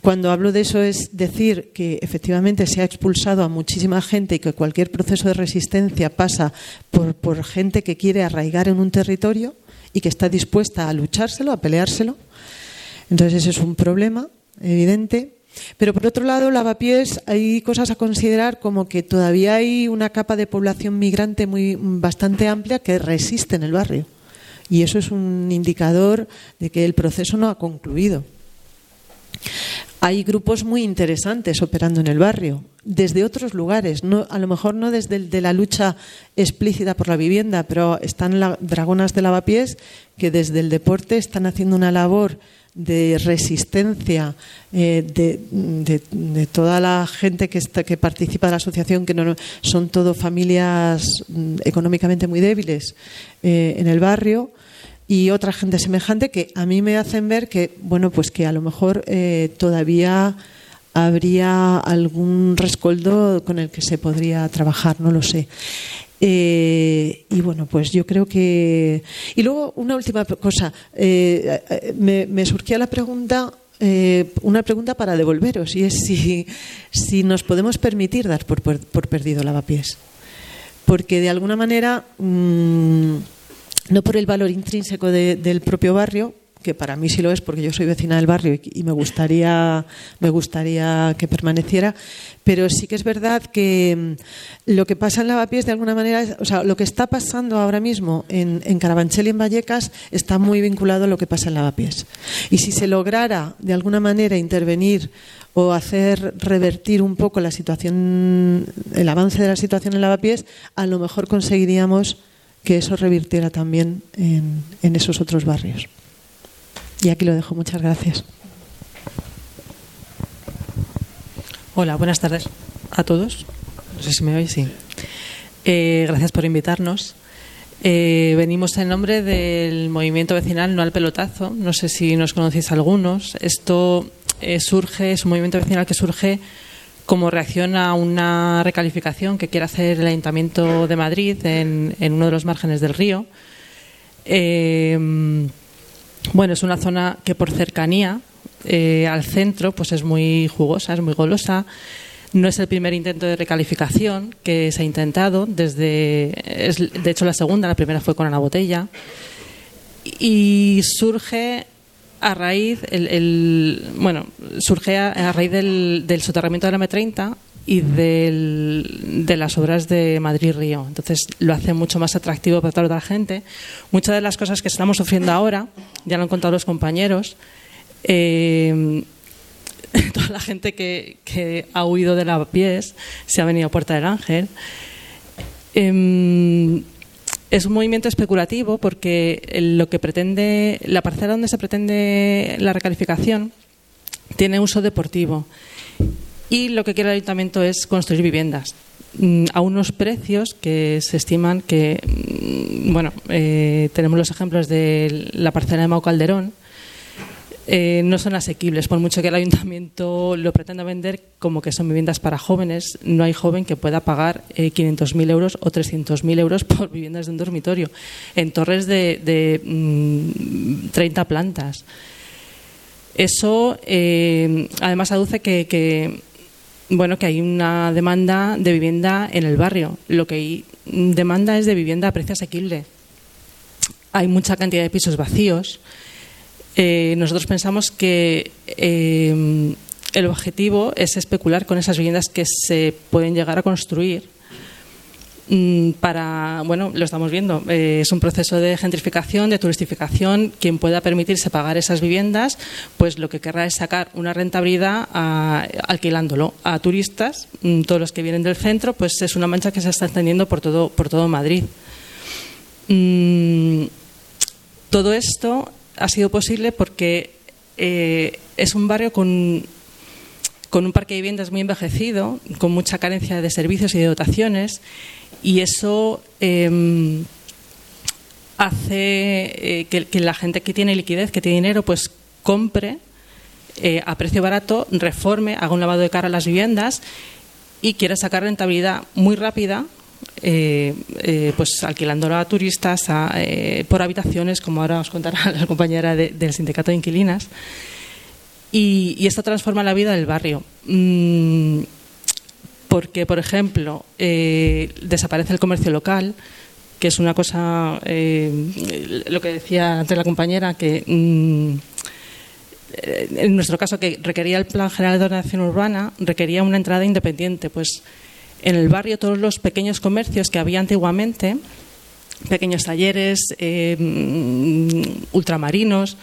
cuando hablo de eso es decir que efectivamente se ha expulsado a muchísima gente y que cualquier proceso de resistencia pasa por, gente que quiere arraigar en un territorio y que está dispuesta a luchárselo, a peleárselo. Entonces ese es un problema evidente. Pero por otro lado, lavapiés, hay cosas a considerar como que todavía hay una capa de población migrante muy bastante amplia que resiste en el barrio. Y eso es un indicador de que el proceso no ha concluido hay grupos muy interesantes operando en el barrio, desde otros lugares, no, a lo mejor no desde la lucha explícita por la vivienda, pero están la, dragonas de lavapiés que desde el deporte están haciendo una labor de resistencia eh, de, toda la gente que, está, que participa de la asociación, que no, son todo familias mm, económicamente muy débiles eh, en el barrio y otra gente semejante que a mí me hacen ver que, bueno, pues que a lo mejor eh, todavía habría algún rescoldo con el que se podría trabajar, no lo sé. Eh, y bueno, pues yo creo que. Y luego, una última cosa. Eh, me, me, surgía la pregunta. Una pregunta para devolveros y es si, si nos podemos permitir dar por, por, perdido lavapiés. Porque de alguna manera. Mmm, no por el valor intrínseco de, del propio barrio, que para mí sí lo es porque yo soy vecina del barrio y, me gustaría me gustaría que permaneciera pero sí que es verdad que mm, lo que pasa en Lavapiés de alguna manera o sea lo que está pasando ahora mismo en, en Carabanchel y en Vallecas está muy vinculado a lo que pasa en Lavapiés. Y si se lograra de alguna manera intervenir o hacer revertir un poco la situación el avance de la situación en Lavapiés a lo mejor conseguiríamos que eso revirtiera también en, en esos otros barrios. Y aquí lo dejo. Muchas gracias. Hola, buenas tardes a todos. No sé si me oís, sí. Eh, gracias por invitarnos. Eh, venimos en nombre del movimiento vecinal No al Pelotazo. No sé si nos conocéis algunos. Esto eh, surge, es un movimiento vecinal que surge como reacción a una recalificación que quiere hacer el Ayuntamiento de Madrid en, uno de los márgenes del río. Eh, bueno, es una zona que por cercanía eh, al centro pues es muy jugosa, es muy golosa. No es el primer intento de recalificación que se ha intentado, desde, es, de hecho la segunda, la primera fue con Ana Botella, y surge a raíz el, el, bueno surge a, a raíz del, del, soterramiento de la M30 y del, de las obras de Madrid Río. Entonces lo hace mucho más atractivo para toda la gente. Muchas de las cosas que estamos sufriendo ahora, ya lo han contado los compañeros, eh, [LAUGHS] toda la gente que, que, ha huido de la pies se ha venido a Puerta del Ángel. Em, es un movimiento especulativo porque lo que pretende, la parcela donde se pretende la recalificación tiene uso deportivo. Y lo que quiere el ayuntamiento es construir viviendas mm, a unos precios que se estiman que, mm, bueno, eh, tenemos los ejemplos de la parcela de Mau Calderón, eh, no son asequibles, por mucho que el ayuntamiento lo pretenda vender como que son viviendas para jóvenes, no hay joven que pueda pagar eh, 500.000 euros o 300.000 euros por viviendas de un dormitorio en torres de, de 30 mm, plantas. Eso eh, además aduce que, bueno, que hay una demanda de vivienda en el barrio. Lo que hay demanda es de vivienda a precio asequible. Hay mucha cantidad de pisos vacíos eh, nosotros pensamos que eh, el objetivo es especular con esas viviendas que se pueden llegar a construir mm, para, bueno, lo estamos viendo, eh, es un proceso de gentrificación, de turistificación. Quien pueda permitirse pagar esas viviendas, pues lo que querrá es sacar una rentabilidad alquilándolo a turistas, mm, todos los que vienen del centro, pues es una mancha que se está extendiendo por todo, por todo Madrid. Mm, todo esto ha sido posible porque eh, es un barrio con, con un parque de viviendas muy envejecido, con mucha carencia de servicios y de dotaciones, y eso em, hace eh, que, la gente que tiene liquidez, que tiene dinero, pues compre eh, a precio barato, reforme, haga un lavado de cara a las viviendas y quiera sacar rentabilidad muy rápida eh, eh, pues alquilándolo a turistas eh, por habitaciones, como ahora os contará [LAUGHS] la compañera del sindicato de inquilinas. Y, esto transforma la vida del barrio. Mm, porque, por ejemplo, desaparece el comercio local, que es una cosa, lo que decía antes la compañera, que mm, en nuestro caso, que requería el Plan General de Ordenación Urbana, requería una entrada independiente. Pues en el barrio todos los pequeños comercios que había antiguamente, pequeños talleres, eh, ultramarinos,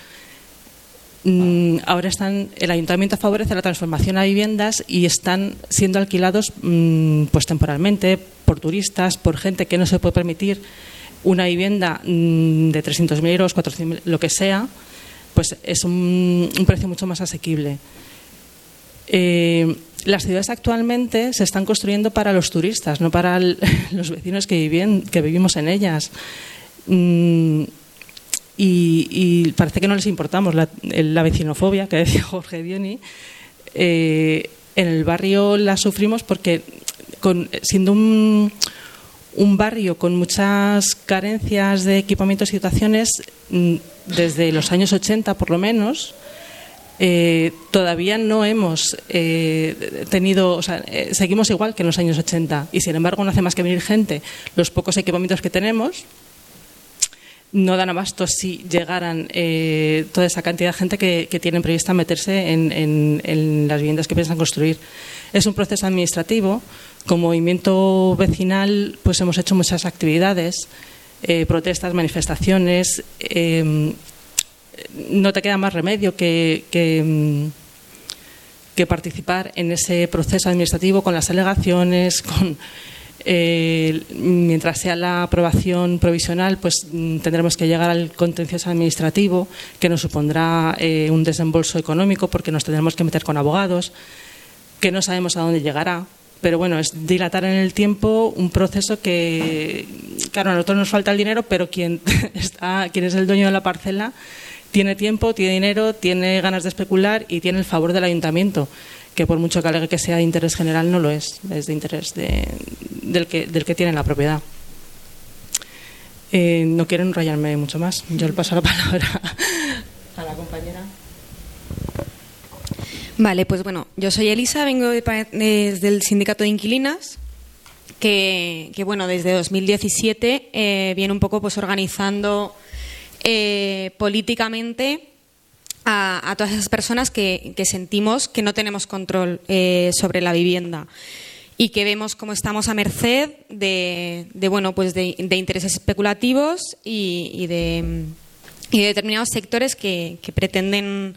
mm, ahora están, el ayuntamiento favorece la transformación a viviendas y están siendo alquilados mm, pues temporalmente por turistas, por gente que no se puede permitir una vivienda mm, de 300.000 euros, 400.000, lo que sea, pues es un, un precio mucho más asequible. Eh, las ciudades actualmente se están construyendo para los turistas, no para [LAUGHS] los vecinos que, viven, que vivimos en ellas. Mm, y, parece que no les importamos la, vecinofobia que decía [LAUGHS] Jorge Dioni. Eh, en el barrio la sufrimos porque, siendo un, un, barrio con muchas carencias de equipamientos y dotaciones, mm, desde los años 80 por lo menos, eh, todavía no hemos eh, tenido, o sea, eh, seguimos igual que en los años 80 y sin embargo no hace más que venir gente. Los pocos equipamientos que tenemos no dan abasto si llegaran toda esa cantidad de gente que, tienen prevista meterse en, las viviendas que piensan construir. Es un proceso administrativo. Como movimiento vecinal, pues hemos hecho muchas actividades, protestas, manifestaciones no te queda más remedio que, que, participar en ese proceso administrativo con las alegaciones, [LAUGHS] con, eh, mientras sea la aprobación provisional, pues mm, tendremos que llegar al contencioso administrativo, que nos supondrá eh, un desembolso económico porque nos tendremos que meter con abogados, que no sabemos a dónde llegará. Pero bueno, es dilatar en el tiempo un proceso que, claro, a nosotros nos falta el dinero, pero quien, [LAUGHS] está, quien es el dueño de la parcela tiene tiempo, tiene dinero, tiene ganas de especular y tiene el favor del ayuntamiento, que por mucho que alegue que sea de interés general, no lo es, es de interés del, que, del que tiene la propiedad. Eh, no quiero enrollarme mucho más. Yo le paso la [LAUGHS] palabra a la compañera. Vale, pues bueno, yo soy Elisa, vengo desde el sindicato de inquilinas, que, bueno, desde 2017 eh, viene un poco pues organizando eh, políticamente a, todas esas personas que, sentimos que no tenemos control eh, sobre la vivienda y que vemos cómo estamos a merced de, bueno pues de, intereses especulativos y, de, determinados sectores que, pretenden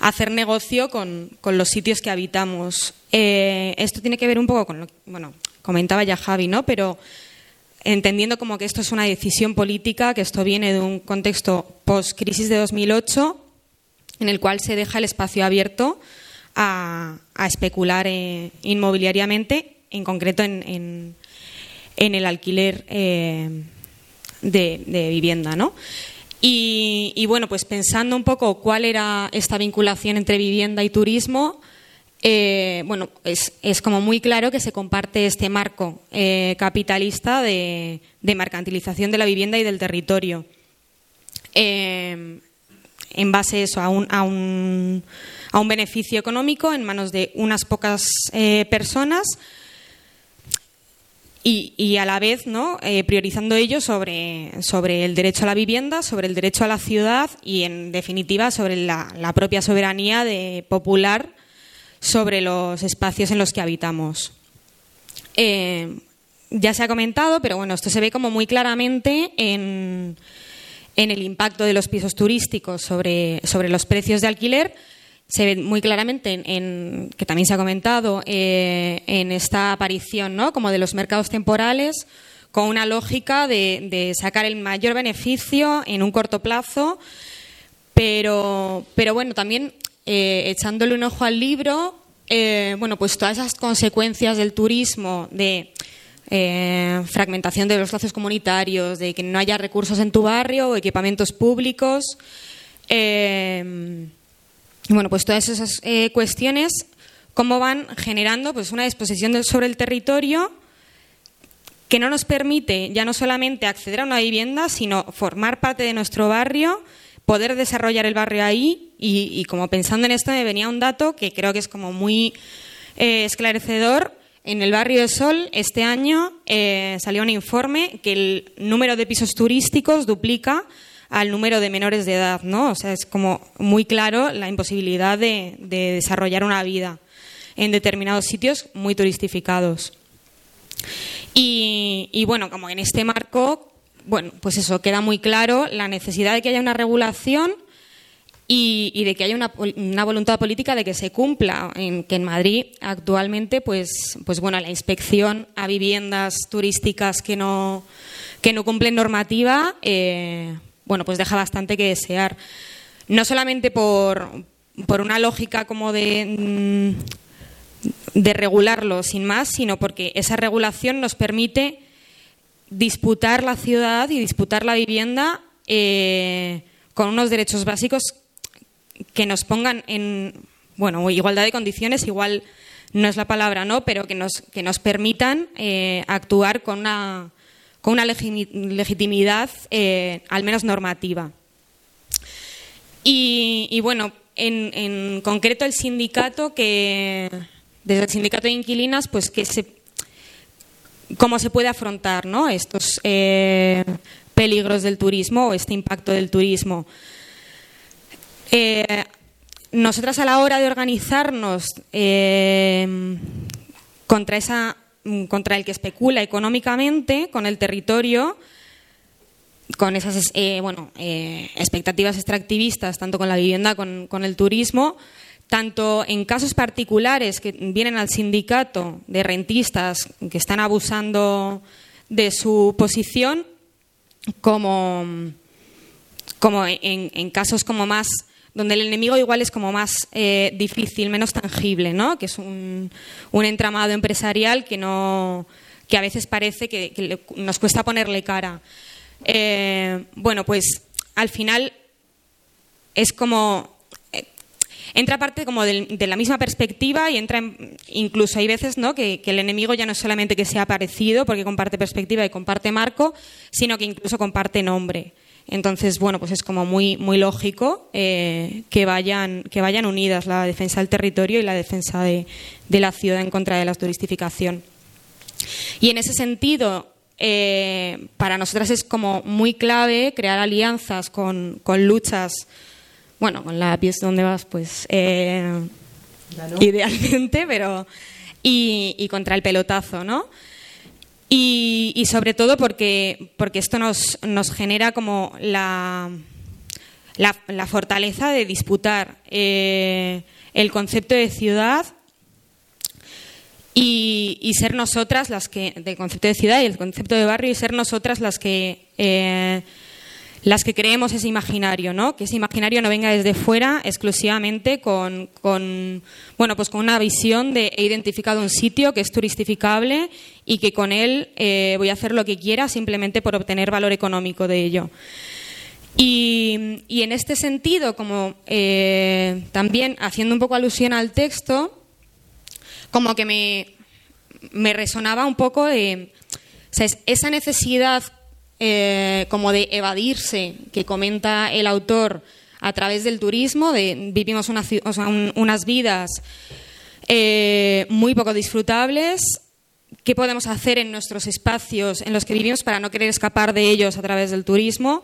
hacer negocio con, los sitios que habitamos. Eh, esto tiene que ver un poco con lo que bueno, comentaba ya Javi, ¿no? Pero entendiendo como que esto es una decisión política, que esto viene de un contexto post-crisis de 2008, en el cual se deja el espacio abierto a, especular eh, inmobiliariamente, en concreto en, el alquiler eh, de, vivienda, ¿no? Y, bueno, pues pensando un poco cuál era esta vinculación entre vivienda y turismo, eh, bueno, es, es, como muy claro que se comparte este marco eh, capitalista de, mercantilización de la vivienda y del territorio. Eh, en base a, un, a, un, a, un, beneficio económico en manos de unas pocas personas y, y, a la vez ¿no? Priorizando ello sobre, sobre, el derecho a la vivienda, sobre el derecho a la ciudad y, en definitiva, sobre la, la propia soberanía de, popular sobre los espacios en los que habitamos. Eh, ya se ha comentado, pero bueno, esto se ve como muy claramente en, en el impacto de los pisos turísticos sobre, sobre los precios de alquiler se ve muy claramente en, que también se ha comentado eh, en esta aparición ¿no? como de los mercados temporales con una lógica de, de, sacar el mayor beneficio en un corto plazo pero, pero bueno también eh, echándole un ojo al libro eh, bueno pues todas esas consecuencias del turismo de eh, fragmentación de los lazos comunitarios, de que no haya recursos en tu barrio equipamientos públicos. Bueno, pues todas esas cuestiones, cómo van generando pues, una disposición sobre el territorio que no nos permite ya no solamente acceder a una vivienda, sino formar parte de nuestro barrio, poder desarrollar el barrio ahí. Y, como pensando en esto me venía un dato que creo que es como muy eh, esclarecedor en el barrio de Sol, este año eh, salió un informe que el número de pisos turísticos duplica al número de menores de edad, ¿no? O sea, es como muy claro la imposibilidad de, de desarrollar una vida en determinados sitios muy turistificados. Y, y, bueno, como en este marco, bueno, pues eso, queda muy claro la necesidad de que haya una regulación y, de que haya una, voluntad política de que se cumpla, en, que en Madrid actualmente, pues, pues bueno, la inspección a viviendas turísticas que no, que no cumplen normativa, eh, bueno, pues deja bastante que desear. No solamente por, por una lógica como de, de regularlo sin más, sino porque esa regulación nos permite disputar la ciudad y disputar la vivienda eh, con unos derechos básicos que nos pongan en bueno igualdad de condiciones igual no es la palabra no pero que nos que nos permitan eh, actuar con una con una legitimidad eh, al menos normativa. Y, bueno en, en, concreto el sindicato que desde el sindicato de inquilinas pues que se cómo se puede afrontar ¿no? estos eh, peligros del turismo o este impacto del turismo eh, nosotras a la hora de organizarnos eh, contra, esa, contra el que especula económicamente con el territorio, con esas eh, bueno, expectativas extractivistas, tanto con la vivienda como con el turismo, tanto en casos particulares que vienen al sindicato de rentistas que están abusando de su posición, como, como en, casos como más donde el enemigo igual es como más eh, difícil, menos tangible, ¿no? que es un, un, entramado empresarial que, no, que a veces parece que, nos cuesta ponerle cara. Eh, bueno, pues al final es como entra parte como de, la misma perspectiva y entra en, incluso hay veces ¿no? Que, el enemigo ya no es solamente que sea parecido porque comparte perspectiva y comparte marco sino que incluso comparte nombre entonces, bueno, pues es como muy, muy lógico eh, que, vayan, que vayan unidas la defensa del territorio y la defensa de, de la ciudad en contra de la turistificación. Y en ese sentido, eh, para nosotras es como muy clave crear alianzas con, con luchas, bueno, con la pieza donde vas, pues eh, idealmente, pero. Y, y contra el pelotazo, ¿no? Y, y, sobre todo porque, porque esto nos, nos genera como la, la, la, fortaleza de disputar eh, el concepto de ciudad y, y ser nosotras las que, del concepto de ciudad y el concepto de barrio, y ser nosotras las que, eh, las que creemos ese imaginario, ¿no? Que ese imaginario no venga desde fuera exclusivamente con, con, bueno, pues con una visión de he identificado un sitio que es turistificable y que con él eh, voy a hacer lo que quiera simplemente por obtener valor económico de ello. Y, en este sentido, como eh, también haciendo un poco alusión al texto, como que me, me resonaba un poco de esa necesidad eh, como de evadirse que comenta el autor a través del turismo, vivimos unas vidas eh, muy poco disfrutables. ¿Qué podemos hacer en nuestros espacios en los que vivimos para no querer escapar de ellos a través del turismo?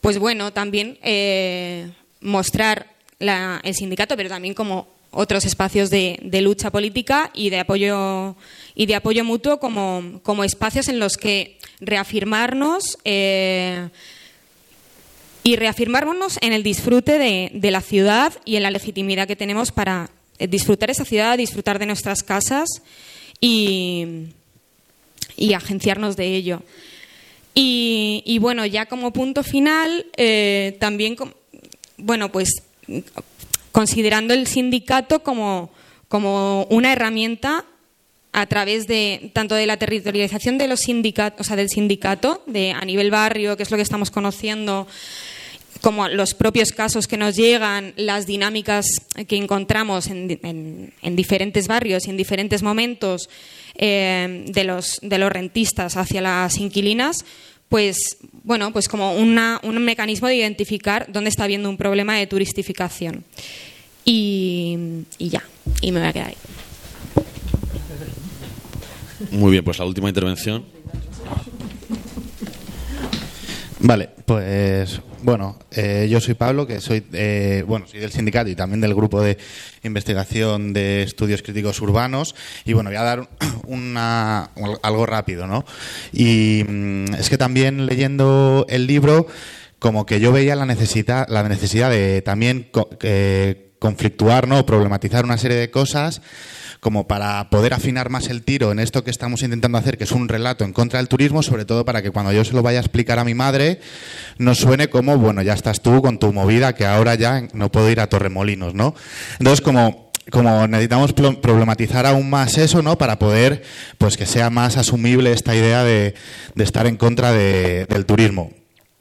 Pues bueno, también eh, mostrar el sindicato, pero también como otros espacios de, lucha política y de apoyo y de apoyo mutuo como, espacios en los que reafirmarnos eh, y reafirmarnos en el disfrute de, la ciudad y en la legitimidad que tenemos para eh, disfrutar esa ciudad, disfrutar de nuestras casas y, agenciarnos de ello. Y, bueno, ya como punto final, eh, también, bueno, pues considerando el sindicato como, como una herramienta a través de tanto de la territorialización de los sindicatos, o sea, del sindicato, de a nivel barrio, que es lo que estamos conociendo, como los propios casos que nos llegan, las dinámicas que encontramos en, en- en diferentes barrios y en diferentes momentos eh, de, los, de los rentistas hacia las inquilinas, pues bueno, pues como una- un mecanismo de identificar dónde está habiendo un problema de turistificación. Y, y ya, y me voy a quedar ahí. Muy bien, pues la última intervención. Vale, pues bueno, eh, yo soy Pablo, que soy eh, bueno soy del sindicato y también del grupo de investigación de estudios críticos urbanos y bueno voy a dar [COUGHS] una, algo rápido, ¿no? Y mm, es que también leyendo el libro como que yo veía la necesidad la necesidad de también eh, conflictuar, ¿no? Problematizar una serie de cosas como para poder afinar más el tiro en esto que estamos intentando hacer, que es un relato en contra del turismo, sobre todo para que cuando yo se lo vaya a explicar a mi madre, no suene como, bueno, ya estás tú con tu movida, que ahora ya no puedo ir a Torremolinos, ¿no? Entonces, como como necesitamos problematizar aún más eso, ¿no? Para poder, pues, que sea más asumible esta idea de, de estar en contra de- del turismo.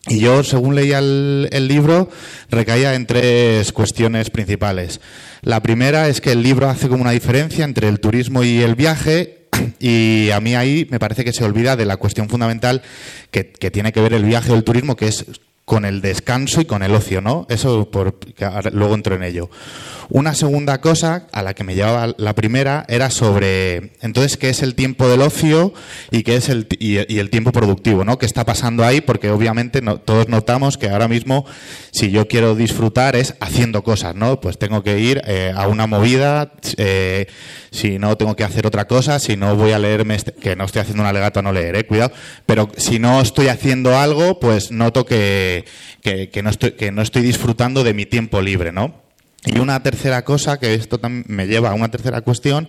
Y yo, según leía el, libro, recaía en tres cuestiones principales. La primera es que el libro hace como una diferencia entre el turismo y el viaje, y a mí ahí me parece que se olvida de la cuestión fundamental que, que tiene que ver el viaje o el turismo, que es con el descanso y con el ocio, ¿no? Eso por, que luego entro en ello. Una segunda cosa a la que me llevaba la primera era sobre entonces qué es el tiempo del ocio y qué es el y, el tiempo productivo, ¿no? ¿Qué está pasando ahí? Porque obviamente todos notamos que ahora mismo si yo quiero disfrutar es haciendo cosas, ¿no? Pues tengo que ir eh, a una movida, eh, si no tengo que hacer otra cosa, si no voy a leerme este- que no estoy haciendo un alegato a no leer, eh, cuidado, pero si no estoy haciendo algo, pues noto que, que no estoy que no estoy disfrutando de mi tiempo libre, ¿no? Y una tercera cosa, que esto me lleva a una tercera cuestión,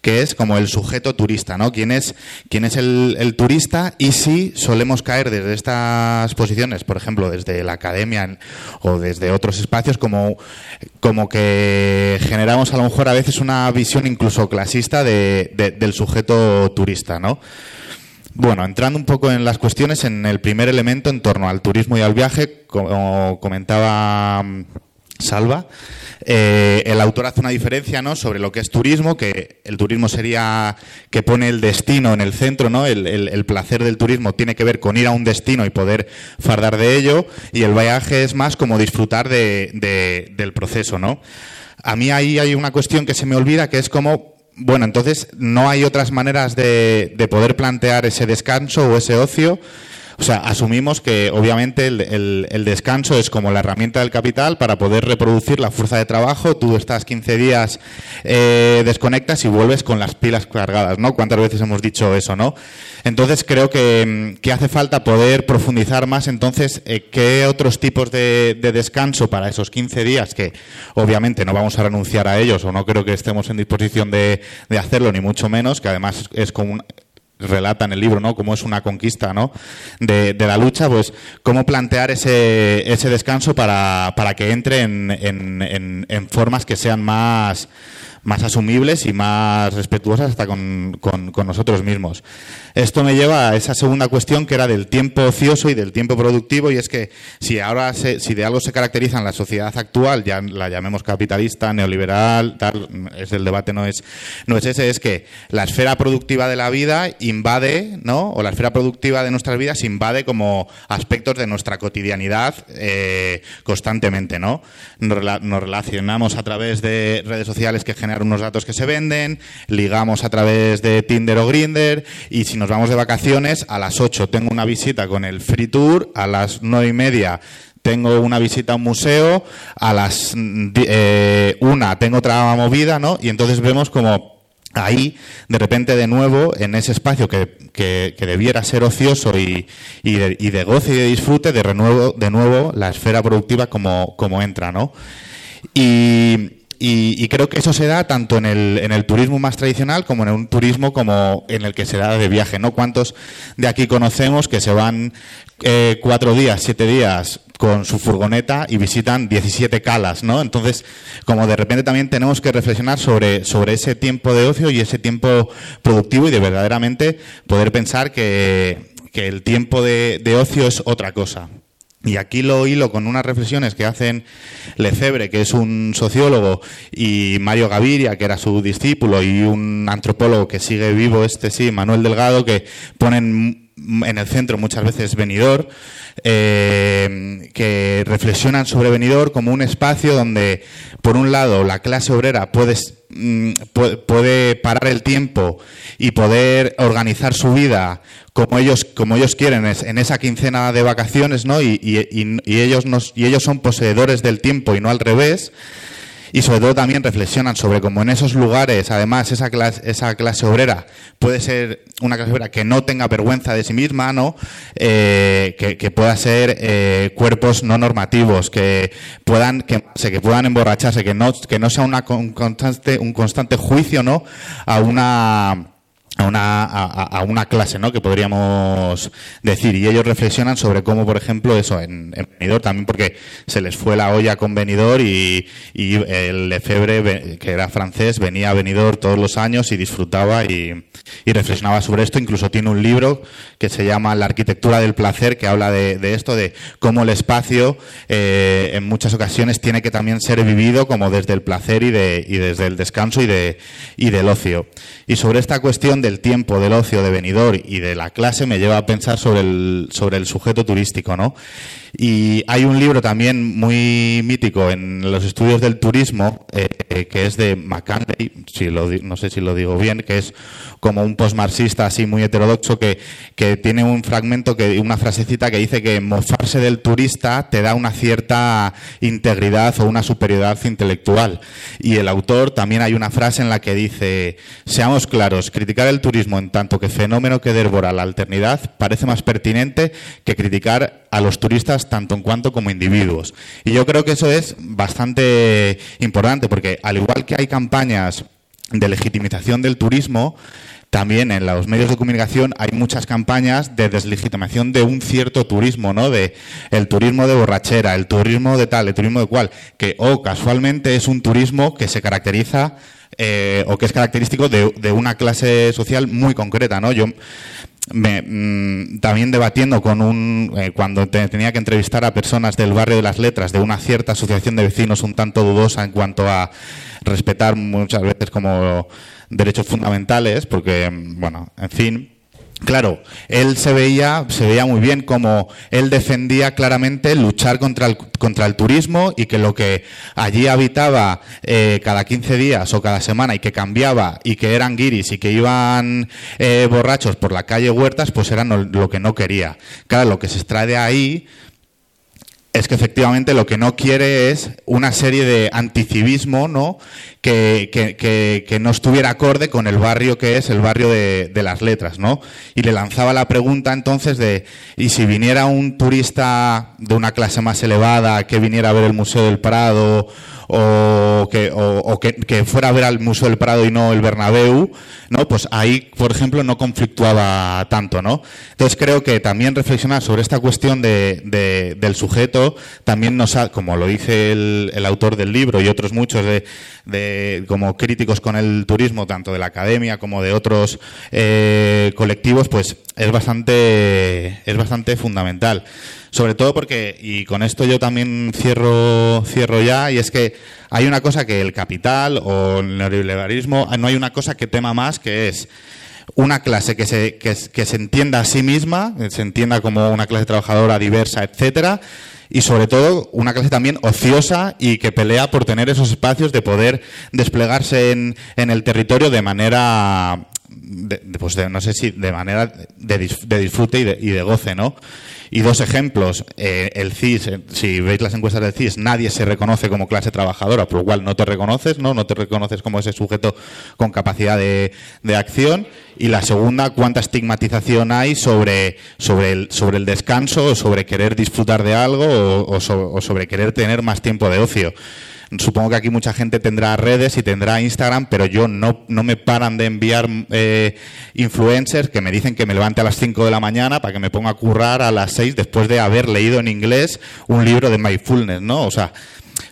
que es como el sujeto turista, ¿no? ¿Quién es, quién es el, turista? Y si solemos caer desde estas posiciones, por ejemplo, desde la academia o desde otros espacios, como, como que generamos a lo mejor a veces una visión incluso clasista de- de- del sujeto turista, ¿no? Bueno, entrando un poco en las cuestiones, en el primer elemento en torno al turismo y al viaje, como comentaba Salva, eh, el autor hace una diferencia ¿no? sobre lo que es turismo, que el turismo sería que pone el destino en el centro, ¿no? El, el- placer del turismo tiene que ver con ir a un destino y poder fardar de ello, y el viaje es más como disfrutar de- de- del proceso, ¿no? A mí ahí hay una cuestión que se me olvida, que es como bueno, entonces no hay otras maneras de, de poder plantear ese descanso o ese ocio o sea, asumimos que obviamente el, el- descanso es como la herramienta del capital para poder reproducir la fuerza de trabajo. Tú estás 15 días, eh, desconectas y vuelves con las pilas cargadas, ¿no? ¿Cuántas veces hemos dicho eso, no? Entonces creo que, mm, que hace falta poder profundizar más entonces eh, qué otros tipos de, de descanso para esos 15 días, que obviamente no vamos a renunciar a ellos o no creo que estemos en disposición de, de hacerlo, ni mucho menos, que además es como un, relata en el libro, ¿no? Cómo es una conquista, ¿no? De, de la lucha, pues cómo plantear ese, ese descanso para, para que entre en, en- en- en formas que sean más, más asumibles y más respetuosas hasta con, nosotros mismos. Esto me lleva a esa segunda cuestión que era del tiempo ocioso y del tiempo productivo y es que si ahora se- si de algo se caracteriza en la sociedad actual, ya la llamemos capitalista, neoliberal, tal, es el debate no es no es ese, es que la esfera productiva de la vida invade, ¿no? O la esfera productiva de nuestras vidas invade como aspectos de nuestra cotidianidad eh, constantemente, ¿no? Nos, nos relacionamos a través de redes sociales que generan unos datos que se venden, ligamos a través de Tinder o Grinder y si nos vamos de vacaciones a las 8 tengo una visita con el Free Tour, a las nueve y media tengo una visita a un museo, a las mm, eh, tengo otra movida, ¿no? Y entonces vemos como ahí, de repente, de nuevo, en ese espacio que, que- debiera ser ocioso y, y de, y goce y de disfrute, de, renuevo, de nuevo la esfera productiva como, como entra, ¿no? Y, y- creo que eso se da tanto en el, en el turismo más tradicional como en un turismo como en el que se da de viaje, ¿no? ¿Cuántos de aquí conocemos que se van eh, cuatro días, siete días con su furgoneta y visitan 17 calas, ¿no? Entonces, como de repente también tenemos que reflexionar sobre, sobre ese tiempo de ocio y ese tiempo productivo y de verdaderamente poder pensar que, que el tiempo de, de ocio es otra cosa. Y aquí lo hilo con unas reflexiones que hacen Lefebvre, que es un sociólogo, y Mario Gaviria, que era su discípulo, y un antropólogo que sigue vivo, este sí, Manuel Delgado, que ponen en el centro muchas veces Benidorm, eh, que reflexionan sobre Benidorm como un espacio donde, por un lado, la clase obrera puede, mm, puede, parar el tiempo y poder organizar su vida como ellos, como ellos quieren en esa quincena de vacaciones, ¿no? Y- y ellos nos, y ellos son poseedores del tiempo y no al revés. Y sobre todo también reflexionan sobre cómo en esos lugares, además, esa clase, esa clase obrera puede ser una clase obrera que no tenga vergüenza de sí misma, ¿no? Eh, que, que pueda ser eh, cuerpos no normativos, que puedan, que, que puedan emborracharse, que no, que no sea una con- constante, un constante juicio, ¿no? A una a una, a, a- una clase, ¿no? Que podríamos decir. Y ellos reflexionan sobre cómo, por ejemplo, eso, en, en Benidorm también, porque se les fue la olla con Benidorm y, y el Lefebvre, que era francés, venía a Benidorm todos los años y disfrutaba y, y reflexionaba sobre esto. Incluso tiene un libro que se llama La arquitectura del placer, que habla de, de esto, de cómo el espacio eh, en muchas ocasiones tiene que también ser vivido como desde el placer y, de, y desde el descanso y, de, y del ocio. Y sobre esta cuestión del tiempo, del ocio, de venidor y de la clase me lleva a pensar sobre el, sobre el sujeto turístico, ¿no? Y hay un libro también muy mítico en los estudios del turismo, eh, que es de McCandley, si lo, no sé si lo digo bien, que es como un postmarxista así muy heterodoxo que, que tiene un fragmento, que una frasecita que dice que mofarse del turista te da una cierta integridad o una superioridad intelectual. Y el autor también hay una frase en la que dice, seamos claros, criticar el turismo en tanto que fenómeno que devora la alternidad parece más pertinente que criticar a los turistas tanto en cuanto como individuos. Y yo creo que eso es bastante importante porque al igual que hay campañas de legitimización del turismo, también en los medios de comunicación hay muchas campañas de deslegitimación de un cierto turismo, ¿no? De el turismo de borrachera, el turismo de tal, el turismo de cual, que o casualmente es un turismo que se caracteriza eh, o que es característico de, una clase social muy concreta, ¿no? Yo me, mm, también debatiendo con un eh, cuando te- tenía que entrevistar a personas del barrio de las letras de una cierta asociación de vecinos un tanto dudosa en cuanto a respetar muchas veces como derechos fundamentales porque mm, bueno en fin Claro, él se veía, se veía muy bien como él defendía claramente luchar contra el, contra el turismo y que lo que allí habitaba eh, cada 15 días o cada semana y que cambiaba y que eran guiris y que iban eh, borrachos por la calle Huertas, pues eran lo, que no quería. Claro, lo que se extrae de ahí es que efectivamente lo que no quiere es una serie de anticivismo, ¿no? Que, que, que, que no estuviera acorde con el barrio que es el barrio de, de, las letras, ¿no? Y le lanzaba la pregunta entonces de, ¿y si viniera un turista de una clase más elevada que viniera a ver el Museo del Prado o que, o, que, fuera a ver al Museo del Prado y no el Bernabéu, ¿no? Pues ahí, por ejemplo, no conflictuaba tanto, ¿no? Entonces creo que también reflexionar sobre esta cuestión de, del sujeto también nos ha, como lo dice el, autor del libro y otros muchos de, de, como críticos con el turismo, tanto de la academia como de otros eh, colectivos, pues es bastante, es bastante fundamental. Sobre todo porque, y con esto yo también cierro, cierro ya, y es que hay una cosa que el capital o el neoliberalismo, no hay una cosa que tema más que es una clase que se, que, se entienda a sí misma, se entienda como una clase trabajadora diversa, etcétera, y sobre todo una clase también ociosa y que pelea por tener esos espacios de poder desplegarse en, en el territorio de manera de, pues de, no sé si de manera de, de disfrute y de, y de, goce, ¿no? Y dos ejemplos, eh, el CIS, eh, si veis las encuestas del CIS, nadie se reconoce como clase trabajadora, por lo cual no te reconoces, ¿no? No te reconoces como ese sujeto con capacidad de, de acción. Y la segunda, cuánta estigmatización hay sobre, sobre, el, sobre el descanso, sobre querer disfrutar de algo o sobre querer tener más tiempo de ocio. Supongo que aquí mucha gente tendrá redes y tendrá Instagram, pero yo no, no me paran de enviar eh, influencers que me dicen que me levante a las 5 de la mañana para que me ponga a currar a las 6 después de haber leído en inglés un libro de mindfulness, ¿no? O sea,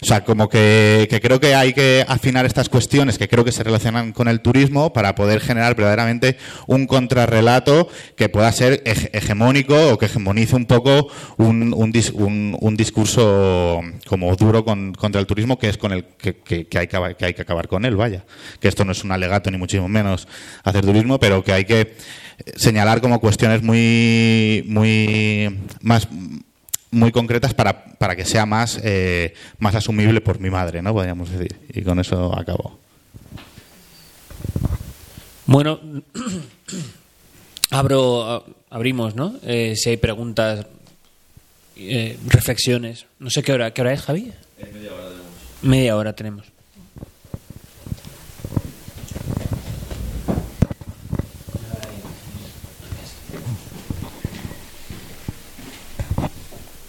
o sea, como que, creo que hay que afinar estas cuestiones que creo que se relacionan con el turismo para poder generar verdaderamente un contrarrelato que pueda ser hegemónico o que hegemonice un poco un, un, un, discurso como duro con, contra el turismo que es con el que, que, hay que, que hay que acabar con él, vaya. Que esto no es un alegato ni muchísimo menos hacer turismo, pero que hay que señalar como cuestiones muy, muy más muy concretas para, para que sea más, eh, más asumible por mi madre, ¿no? Podríamos decir. Y con eso acabo. Bueno, abro, abrimos, ¿no? Eh, si hay preguntas, eh, reflexiones. No sé qué hora, ¿qué hora es, Javi? media hora tenemos. Media hora tenemos.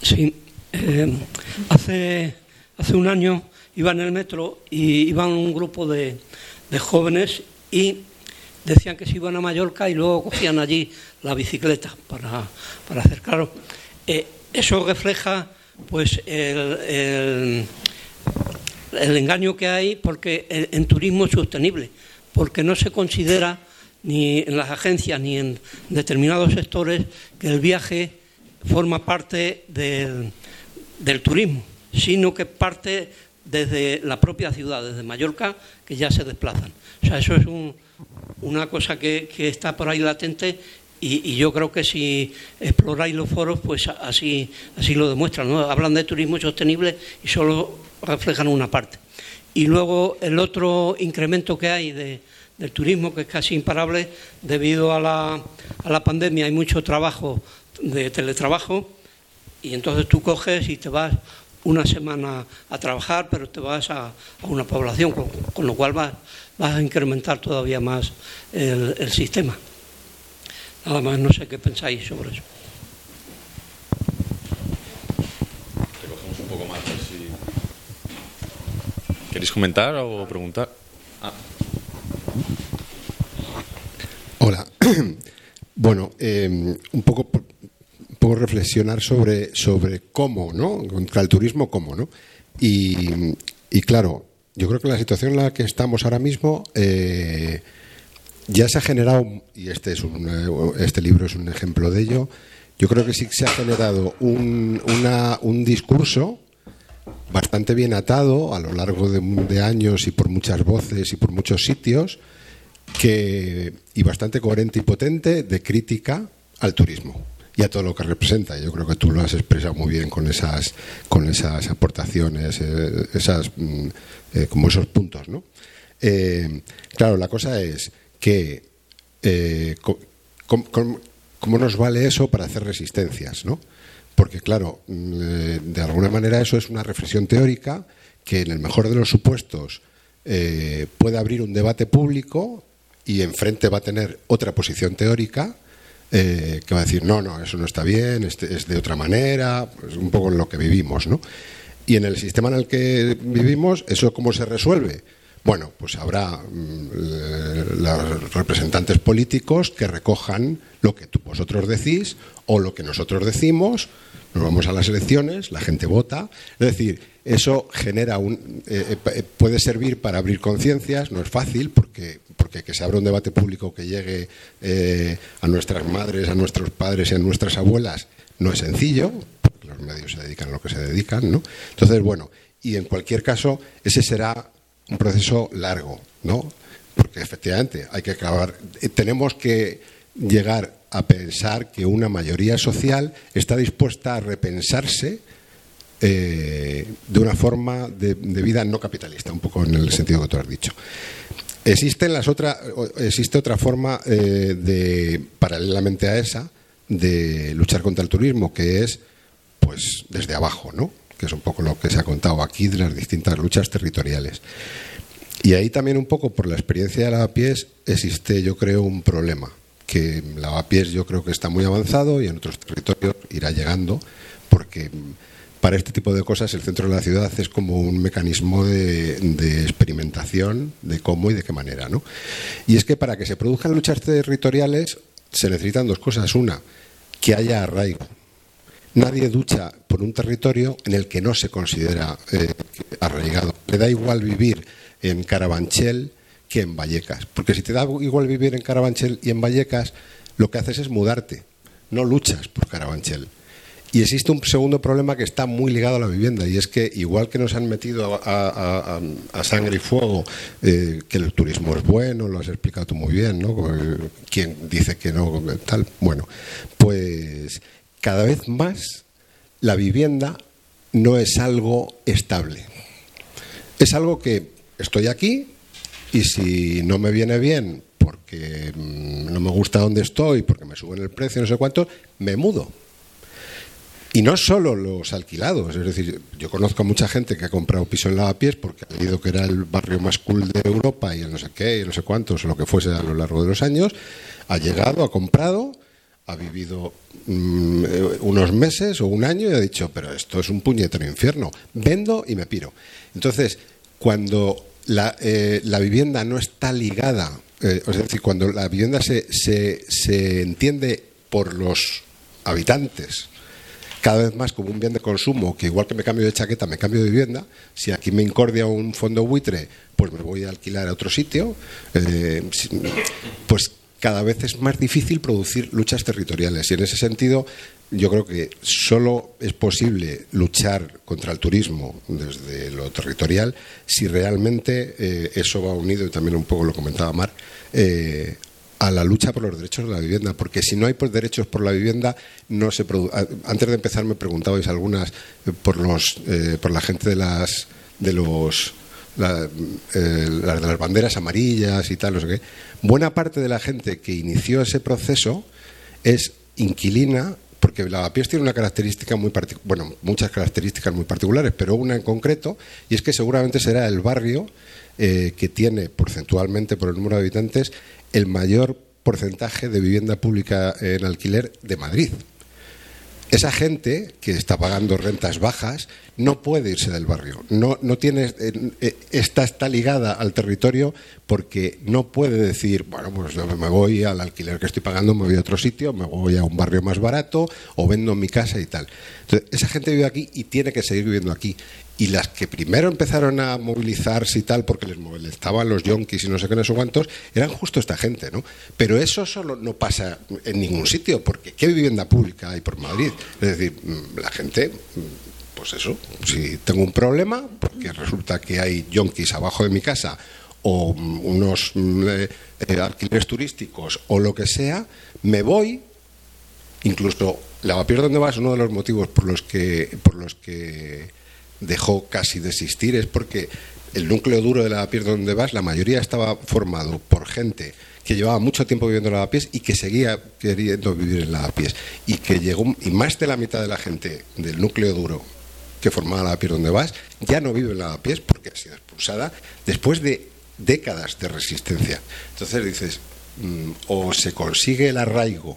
Sí, eh, hace, hace un año iba en el metro y iban un grupo de, de, jóvenes y decían que se iban a Mallorca y luego cogían allí la bicicleta para, para hacer claro. Eh, eso refleja pues el, el, engaño que hay porque en, en turismo es sostenible, porque no se considera ni en las agencias ni en determinados sectores que el viaje forma parte del, turismo, sino que parte desde la propia ciudad, desde Mallorca, que ya se desplazan. O sea, eso es un, una cosa que, está por ahí latente y, yo creo que si exploráis los foros, pues así, así lo demuestran. Hablan de turismo sostenible y solo reflejan una parte. Y luego el otro incremento que hay de, del turismo, que es casi imparable, debido a la, a la pandemia, hay mucho trabajo de teletrabajo y entonces tú coges y te vas una semana a trabajar, pero te vas a, a una población, con, con, lo cual vas, vas, a incrementar todavía más el, el, sistema. Nada más, no sé qué pensáis sobre eso. Recogemos un poco más, si... ¿Queréis comentar o preguntar? Ah. Hola. [CLEARS THROAT] Bueno, eh, un poco poco reflexionar sobre, sobre cómo, ¿no? Contra el turismo, cómo, ¿no? Y, claro, yo creo que la situación en la que estamos ahora mismo eh, ya se ha generado, y este, es un, este libro es un ejemplo de ello, yo creo que sí se ha generado un, una, un discurso bastante bien atado a lo largo de, de, años y por muchas voces y por muchos sitios que, y bastante coherente y potente de crítica al turismo y a todo lo que representa. Yo creo que tú lo has expresado muy bien con esas, con esas aportaciones, eh, esas, mm, eh, como esos puntos, ¿no? Eh, claro, la cosa es que ¿cómo nos vale eso para hacer resistencias, no? Porque claro, mm, de alguna manera eso es una reflexión teórica que en el mejor de los supuestos puede abrir un debate público y enfrente va a tener otra posición teórica eh, que va a decir, no, no, eso no está bien, este es de otra manera, es un poco en lo que vivimos, ¿no? Y en el sistema en el que vivimos, ¿eso cómo se resuelve? Bueno, pues habrá mm, los representantes políticos que recojan lo que tú, vosotros decís o lo que nosotros decimos, nos vamos a las elecciones, la gente vota, es decir, eso genera un eh, eh, puede servir para abrir conciencias, no es fácil porque porque que se abra un debate público que llegue eh, a nuestras madres, a nuestros padres y a nuestras abuelas no es sencillo, porque los medios se dedican a lo que se dedican, ¿no? Entonces, bueno, y en cualquier caso, ese será un proceso largo, ¿no? Porque efectivamente hay que acabar. eh, Tenemos que llegar a pensar que una mayoría social está dispuesta a repensarse eh, de una forma de, vida no capitalista, un poco en el sentido que tú has dicho. Existen las otra, existe otra forma eh, de, paralelamente a esa, de luchar contra el turismo, que es pues desde abajo, ¿no? Que es un poco lo que se ha contado aquí de las distintas luchas territoriales. Y ahí también un poco por la experiencia de Lavapiés existe, yo creo, un problema, que Lavapiés yo creo que está muy avanzado y en otros territorios irá llegando, porque para este tipo de cosas el centro de la ciudad es como un mecanismo de, experimentación de cómo y de qué manera, ¿no? Y es que para que se produzcan luchas territoriales se necesitan dos cosas. Una, que haya arraigo. Nadie ducha por un territorio en el que no se considera eh, arraigado. Le da igual vivir en Carabanchel que en Vallecas. Porque si te da igual vivir en Carabanchel y en Vallecas, lo que haces es mudarte. No luchas por Carabanchel. Y existe un segundo problema que está muy ligado a la vivienda y es que igual que nos han metido a, sangre y fuego eh, que el turismo es bueno, lo has explicado tú muy bien, ¿no? Eh, ¿Quién dice que no? Tal. Bueno, pues cada vez más la vivienda no es algo estable. Es algo que estoy aquí y si no me viene bien porque mm, no me gusta donde estoy, porque me suben el precio, no sé cuánto, me mudo. Y no solo los alquilados, es decir, yo conozco a mucha gente que ha comprado piso en Lavapiés porque ha leído que era el barrio más cool de Europa y no sé qué, y no sé cuántos, o lo que fuese a lo largo de los años, ha llegado, ha comprado, ha vivido mm, eh, unos meses o un año y ha dicho, pero esto es un puñetero infierno, vendo y me piro. Entonces, cuando la, eh, la vivienda no está ligada, eh, es decir, cuando la vivienda se, se, se entiende por los habitantes, cada vez más como un bien de consumo, que igual que me cambio de chaqueta, me cambio de vivienda. Si aquí me incordia un fondo buitre, pues me voy a alquilar a otro sitio. Eh, pues cada vez es más difícil producir luchas territoriales. Y en ese sentido, yo creo que solo es posible luchar contra el turismo desde lo territorial si realmente eh, eso va unido, y también un poco lo comentaba Mar, eh, a la lucha por los derechos de la vivienda, porque si no hay pues, derechos por la vivienda, no se produ- a- Antes de empezar me preguntabais algunas eh, por los eh, por la gente de las de los eh, de las banderas amarillas y tal, no qué. Buena parte de la gente que inició ese proceso es inquilina porque Lavapiés tiene una característica muy partic- bueno, muchas características muy particulares, pero una en concreto, y es que seguramente será el barrio que tiene porcentualmente por el número de habitantes el mayor porcentaje de vivienda pública en alquiler de Madrid. Esa gente que está pagando rentas bajas no puede irse del barrio. No, no tiene, eh, esta está ligada al territorio porque no puede decir, bueno, pues yo me voy al alquiler que estoy pagando, me voy a otro sitio, me voy a un barrio más barato o vendo mi casa y tal. Entonces, esa gente vive aquí y tiene que seguir viviendo aquí. Y las que primero empezaron a movilizarse y tal, porque les molestaban los yonkis y no sé qué, no sé cuántos, eran justo esta gente, ¿no? Pero eso solo no pasa en ningún sitio, porque ¿qué vivienda pública hay por Madrid? Es decir, mm, la gente, mm, pues eso, si tengo un problema, porque resulta que hay yonkis abajo de mi casa, o mm, unos eh, eh, alquileres turísticos o lo que sea, me voy, incluso Lavapiés donde vas, uno de los motivos por los que, por los que dejó casi de existir es porque el núcleo duro de Lavapiés donde vas, la mayoría estaba formado por gente que llevaba mucho tiempo viviendo en Lavapiés y que seguía queriendo vivir en Lavapiés. Y que llegó, y más de la mitad de la gente del núcleo duro que formaba Lavapiés donde vas, ya no vive en Lavapiés porque ha sido expulsada después de décadas de resistencia. Entonces dices, mm, o se consigue el arraigo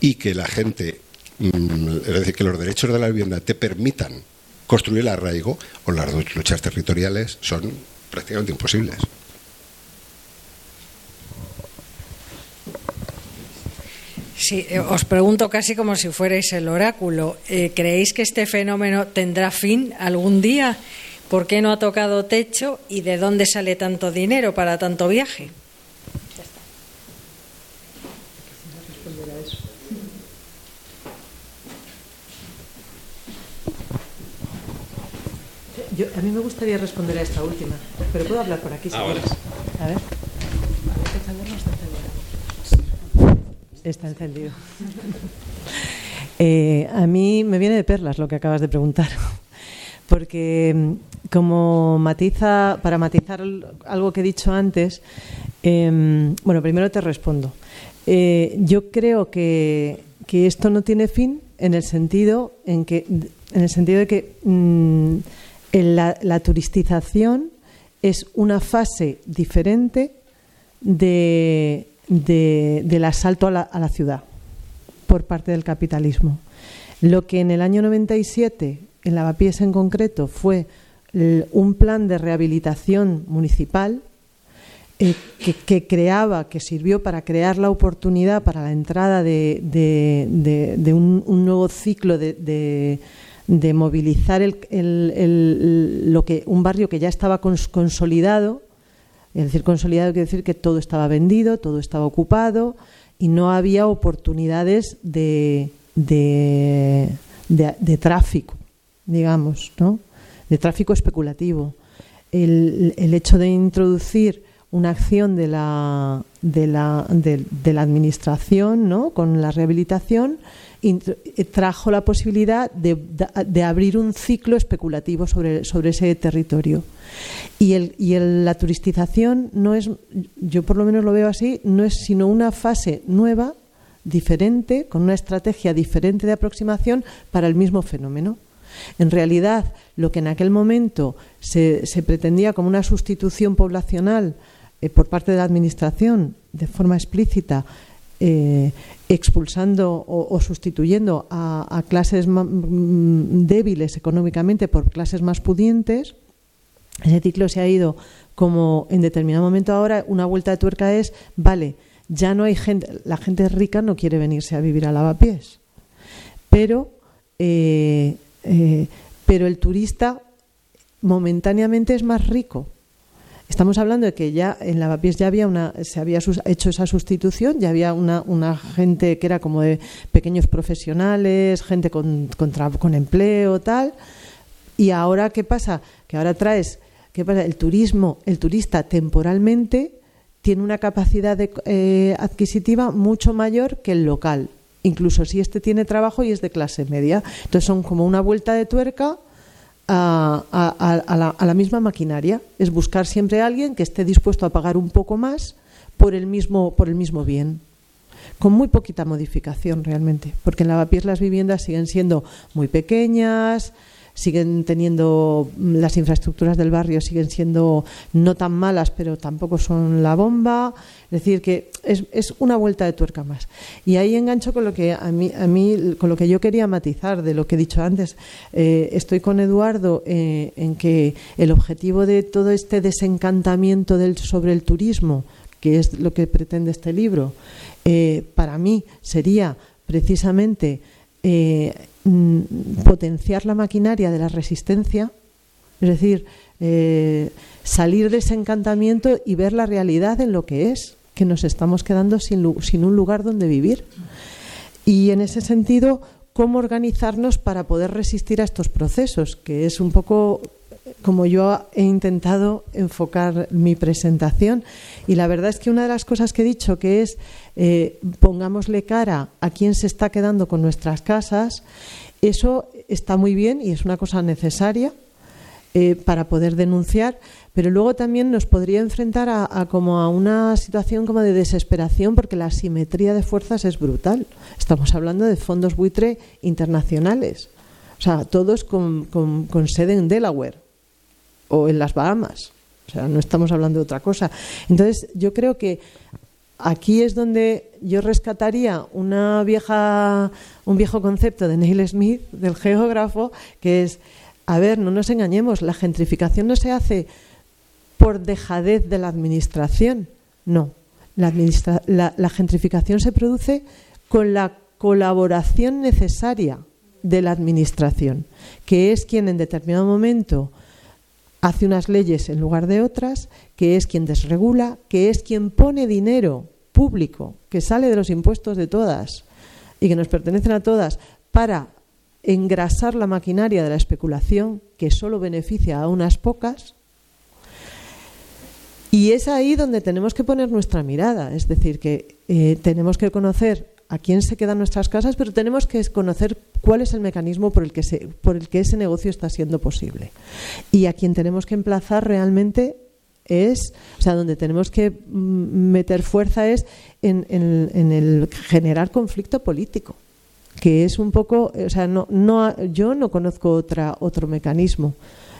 y que la gente, mm, es decir, que los derechos de la vivienda te permitan construir el arraigo, o las luchas territoriales son prácticamente imposibles. Sí, eh, os pregunto casi como si fuerais el oráculo. Eh, ¿Creéis que este fenómeno tendrá fin algún día? ¿Por qué no ha tocado techo y de dónde sale tanto dinero para tanto viaje? A mí me gustaría responder a esta última, pero puedo hablar por aquí si ah, quieres. A ver. Está encendido. Eh, a mí me viene de perlas lo que acabas de preguntar, porque mm, como matiza, para matizar algo que he dicho antes, em, bueno, primero te respondo. Eh, yo creo que, esto no tiene fin en el sentido en que, en el sentido de que la, turistización es una fase diferente de, del asalto a la, ciudad por parte del capitalismo. Lo que en el año 97, en Lavapiés en concreto, fue un plan de rehabilitación municipal eh, que, creaba, que sirvió para crear la oportunidad para la entrada de, un, nuevo ciclo de, movilizar el, lo que, un barrio que ya estaba consolidado es decir, consolidado quiere decir que todo estaba vendido, todo estaba ocupado y no había oportunidades de, de, tráfico, digamos, ¿no? de tráfico especulativo. El, el, hecho de introducir una acción de la, de la, de la administración ¿no? con la rehabilitación eh, trajo la posibilidad de, abrir un ciclo especulativo sobre, sobre ese territorio. Y, el, y la turistización no es, yo por lo menos lo veo así, no es sino una fase nueva, diferente, con una estrategia diferente de aproximación para el mismo fenómeno. En realidad, lo que en aquel momento se, se pretendía como una sustitución poblacional eh, por parte de la Administración de forma explícita eh, expulsando o, sustituyendo a, clases mm, débiles económicamente por clases más pudientes, ese ciclo se ha ido como en determinado momento ahora una vuelta de tuerca es, vale, ya no hay gente, la gente rica no quiere venirse a vivir a lavapiés, pero, eh, pero el turista momentáneamente es más rico Estamos hablando de que ya en Lavapiés ya había una, se había hecho esa sustitución, ya había una, una gente que era como de pequeños profesionales, gente con, con, empleo, tal. Y ahora, ¿qué pasa? Que ahora traes, ¿qué pasa? El turismo, el turista temporalmente tiene una capacidad eh, adquisitiva mucho mayor que el local, incluso si este tiene trabajo y es de clase media. Entonces son como una vuelta de tuerca a, la, misma maquinaria. Es buscar siempre a alguien que esté dispuesto a pagar un poco más por el mismo, por el mismo bien. Con muy poquita modificación realmente, porque en Lavapiés las viviendas siguen siendo muy pequeñas, siguen teniendo mm, las infraestructuras del barrio siguen siendo no tan malas pero tampoco son la bomba. Es decir que es, es una vuelta de tuerca más. Y ahí engancho con lo que a mí, a mí con lo que yo quería matizar de lo que he dicho antes. Eh, estoy con Eduardo eh, en que el objetivo de todo este desencantamiento del, sobre el turismo que es lo que pretende este libro eh, para mí sería precisamente Mm, potenciar la maquinaria de la resistencia, es decir, eh, salir de ese encantamiento y ver la realidad en lo que es, que nos estamos quedando sin un lugar donde vivir. Y en ese sentido, cómo organizarnos para poder resistir a estos procesos, que es un poco como yo he intentado enfocar mi presentación. Y la verdad es que una de las cosas que he dicho, que es eh, pongámosle cara a quién se está quedando con nuestras casas, eso está muy bien y es una cosa necesaria eh, para poder denunciar, pero luego también nos podría enfrentar a, como a una situación como de desesperación porque la asimetría de fuerzas es brutal. Estamos hablando de fondos buitre internacionales, o sea, todos con sede en Delaware o en las Bahamas. O sea, no estamos hablando de otra cosa. Entonces, yo creo que aquí es donde yo rescataría una vieja, un viejo concepto de Neil Smith, del geógrafo, que es, a ver, no nos engañemos, la gentrificación no se hace por dejadez de la administración, no. La, la gentrificación se produce con la colaboración necesaria de la administración, que es quien en determinado momento hace unas leyes en lugar de otras, que es quien desregula, que es quien pone dinero público que sale de los impuestos de todas y que nos pertenecen a todas para engrasar la maquinaria de la especulación que solo beneficia a unas pocas. Y es ahí donde tenemos que poner nuestra mirada, es decir, que eh, tenemos que conocer a quién se quedan nuestras casas, pero tenemos que conocer cuál es el mecanismo por el que, por el que ese negocio está siendo posible. Y a quien tenemos que emplazar realmente es, o sea, donde tenemos que mm, meter fuerza es en, el generar conflicto político, que es un poco, o sea, no, no, yo no conozco otra, otro mecanismo.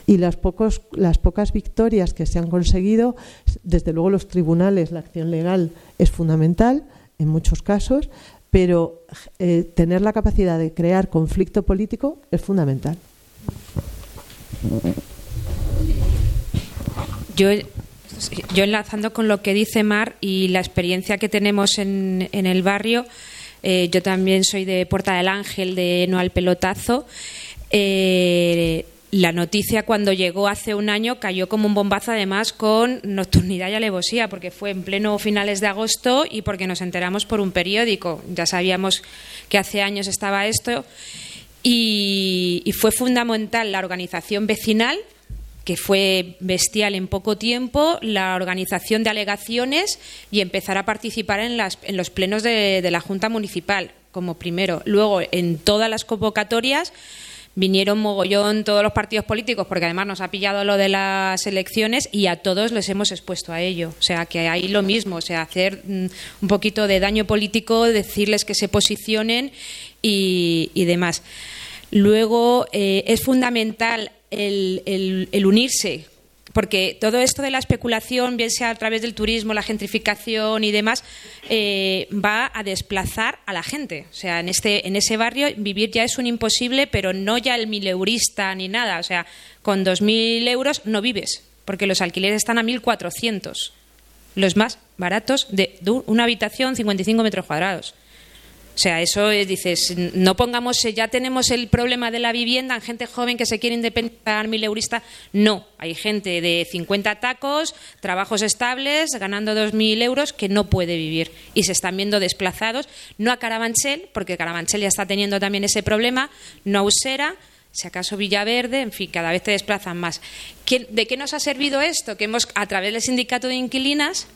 Y las, pocos, las pocas victorias que se han conseguido, desde luego los tribunales, la acción legal es fundamental en muchos casos, pero eh, tener la capacidad de crear conflicto político es fundamental. Yo, yo enlazando con lo que dice Mar y la experiencia que tenemos en, en el barrio, eh, yo también soy de Puerta del Ángel, de No al Pelotazo. Eh, la noticia cuando llegó hace un año cayó como un bombazo además con nocturnidad y alevosía porque fue en pleno finales de agosto y porque nos enteramos por un periódico. Ya sabíamos que hace años estaba esto y, fue fundamental la organización vecinal que fue bestial en poco tiempo, la organización de alegaciones y empezar a participar en, las, en los plenos de la Junta Municipal como primero. Luego, en todas las convocatorias vinieron mogollón todos los partidos políticos, porque además nos ha pillado lo de las elecciones y a todos les hemos expuesto a ello. O sea, que ahí lo mismo, o sea, hacer mm, un poquito de daño político, decirles que se posicionen y, demás. Luego, eh, es fundamental el unirse porque todo esto de la especulación, bien sea a través del turismo, la gentrificación y demás, eh, va a desplazar a la gente. O sea, en, este, en ese barrio vivir ya es un imposible, pero no ya el mileurista ni nada. O sea, con 2.000 euros no vives, porque los alquileres están a 1.400, los más baratos de una habitación 55 metros cuadrados. O sea, eso es, dices, no pongamos, ya tenemos el problema de la vivienda en gente joven que se quiere independizar, mileurista. No, hay gente de 50 tacos, trabajos estables, ganando 2.000 euros que no puede vivir y se están viendo desplazados, no a Carabanchel, porque Carabanchel ya está teniendo también ese problema, no a Usera, si acaso Villaverde, en fin, cada vez te desplazan más. ¿De qué nos ha servido esto? Que hemos, a través del sindicato de inquilinas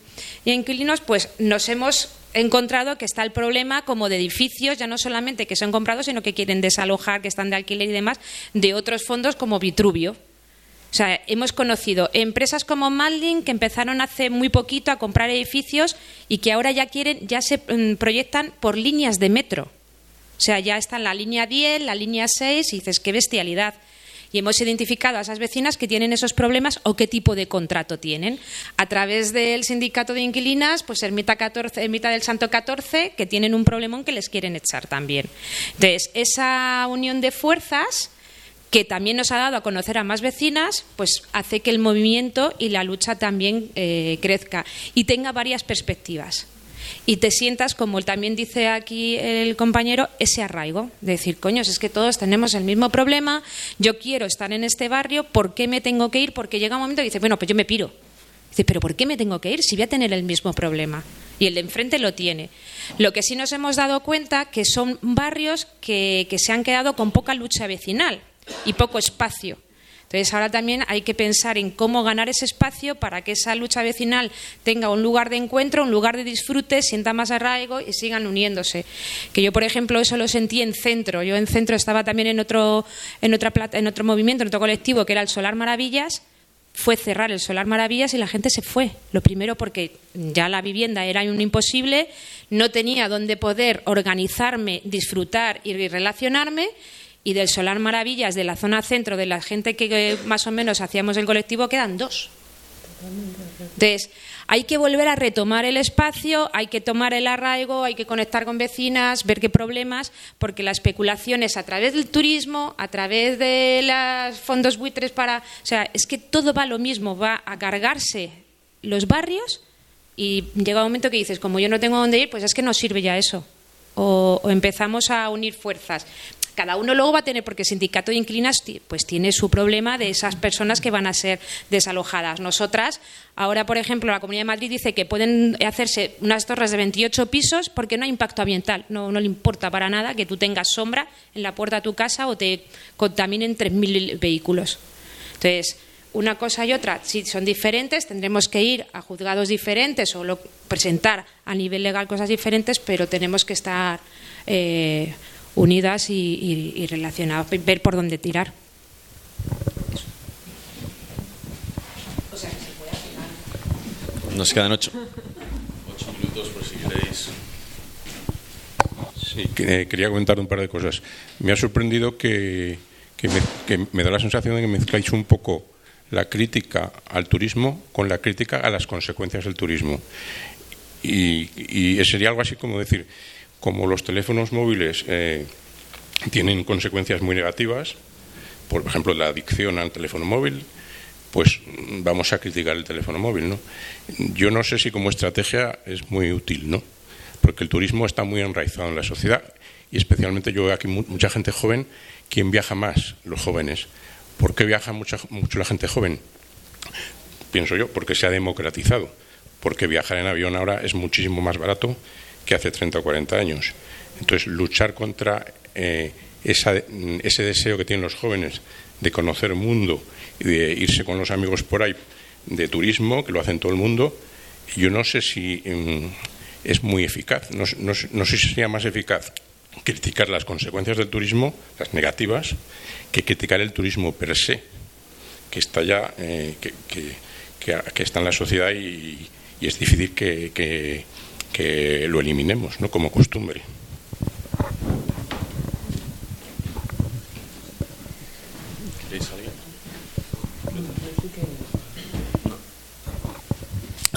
y inquilinos, pues nos hemos encontrado que está el problema como de edificios, ya no solamente que son comprados, sino que quieren desalojar, que están de alquiler y demás, de otros fondos como Vitruvio. O sea, hemos conocido empresas como Malding que empezaron hace muy poquito a comprar edificios y que ahora ya quieren, ya se mm, proyectan por líneas de metro. O sea, ya está la línea 10, la línea 6 y dices, qué bestialidad y hemos identificado a esas vecinas que tienen esos problemas o qué tipo de contrato tienen. A través del sindicato de inquilinas, pues Ermita, 14, Ermita del Santo 14, que tienen un problemón que les quieren echar también. Entonces, esa unión de fuerzas que también nos ha dado a conocer a más vecinas, pues hace que el movimiento y la lucha también eh, crezca y tenga varias perspectivas y te sientas, como también dice aquí el compañero, ese arraigo. De decir, coño, es que todos tenemos el mismo problema, yo quiero estar en este barrio, ¿por qué me tengo que ir? Porque llega un momento que dice, bueno, pues yo me piro. Dice, pero ¿por qué me tengo que ir si voy a tener el mismo problema? Y el de enfrente lo tiene. Lo que sí nos hemos dado cuenta que son barrios que se han quedado con poca lucha vecinal y poco espacio. Entonces ahora también hay que pensar en cómo ganar ese espacio para que esa lucha vecinal tenga un lugar de encuentro, un lugar de disfrute, sienta más arraigo y sigan uniéndose. Que yo, por ejemplo, eso lo sentí en centro. Yo en centro estaba también en otro, en otra, en otro movimiento, en otro colectivo, que era el Solar Maravillas fue cerrar el Solar Maravillas y la gente se fue. Lo primero porque ya la vivienda era un imposible, no tenía dónde poder organizarme, disfrutar y relacionarme. Y del Solar Maravillas, de la zona centro, de la gente que más o menos hacíamos el colectivo, quedan dos. Entonces, hay que volver a retomar el espacio, hay que tomar el arraigo, hay que conectar con vecinas, ver qué problemas, porque la especulación es a través del turismo, a través de los fondos buitres para. O sea, es que todo va lo mismo, va a cargarse los barrios y llega un momento que dices, como yo no tengo dónde ir, pues es que no sirve ya eso. o empezamos a unir fuerzas. Cada uno luego va a tener, porque el sindicato de inquilinas pues tiene su problema de esas personas que van a ser desalojadas. Nosotras, ahora, por ejemplo, la Comunidad de Madrid dice que pueden hacerse unas torres de 28 pisos porque no hay impacto ambiental. No, le importa para nada que tú tengas sombra en la puerta de tu casa o te contaminen 3.000 vehículos. Entonces, una cosa y otra, si son diferentes, tendremos que ir a juzgados diferentes o presentar a nivel legal cosas diferentes, pero tenemos que estar eh, unidas y, relacionadas, ver por dónde tirar. Nos quedan ocho, ocho minutos por si queréis. Sí, eh, quería comentar un par de cosas. Me ha sorprendido que, me, me da la sensación de que mezcláis un poco la crítica al turismo con la crítica a las consecuencias del turismo. Y, y sería algo así como decir, como los teléfonos móviles eh, tienen consecuencias muy negativas, por ejemplo la adicción al teléfono móvil, pues vamos a criticar el teléfono móvil, ¿no? Yo no sé si como estrategia es muy útil, ¿no? Porque el turismo está muy enraizado en la sociedad y especialmente yo veo aquí mucha gente joven, ¿quién viaja más? Los jóvenes. ¿Por qué viaja mucha, mucho la gente joven? Pienso yo, porque se ha democratizado. Porque viajar en avión ahora es muchísimo más barato que hace 30 o 40 años. Entonces, luchar contra eh, ese deseo que tienen los jóvenes de conocer el mundo y de irse con los amigos por ahí de turismo, que lo hacen todo el mundo, yo no sé si em, es muy eficaz. No, sé si sería más eficaz criticar las consecuencias del turismo, las negativas, que criticar el turismo per se, que está ya, eh, que, está en la sociedad y, es difícil que, que lo eliminemos, ¿no? Como costumbre.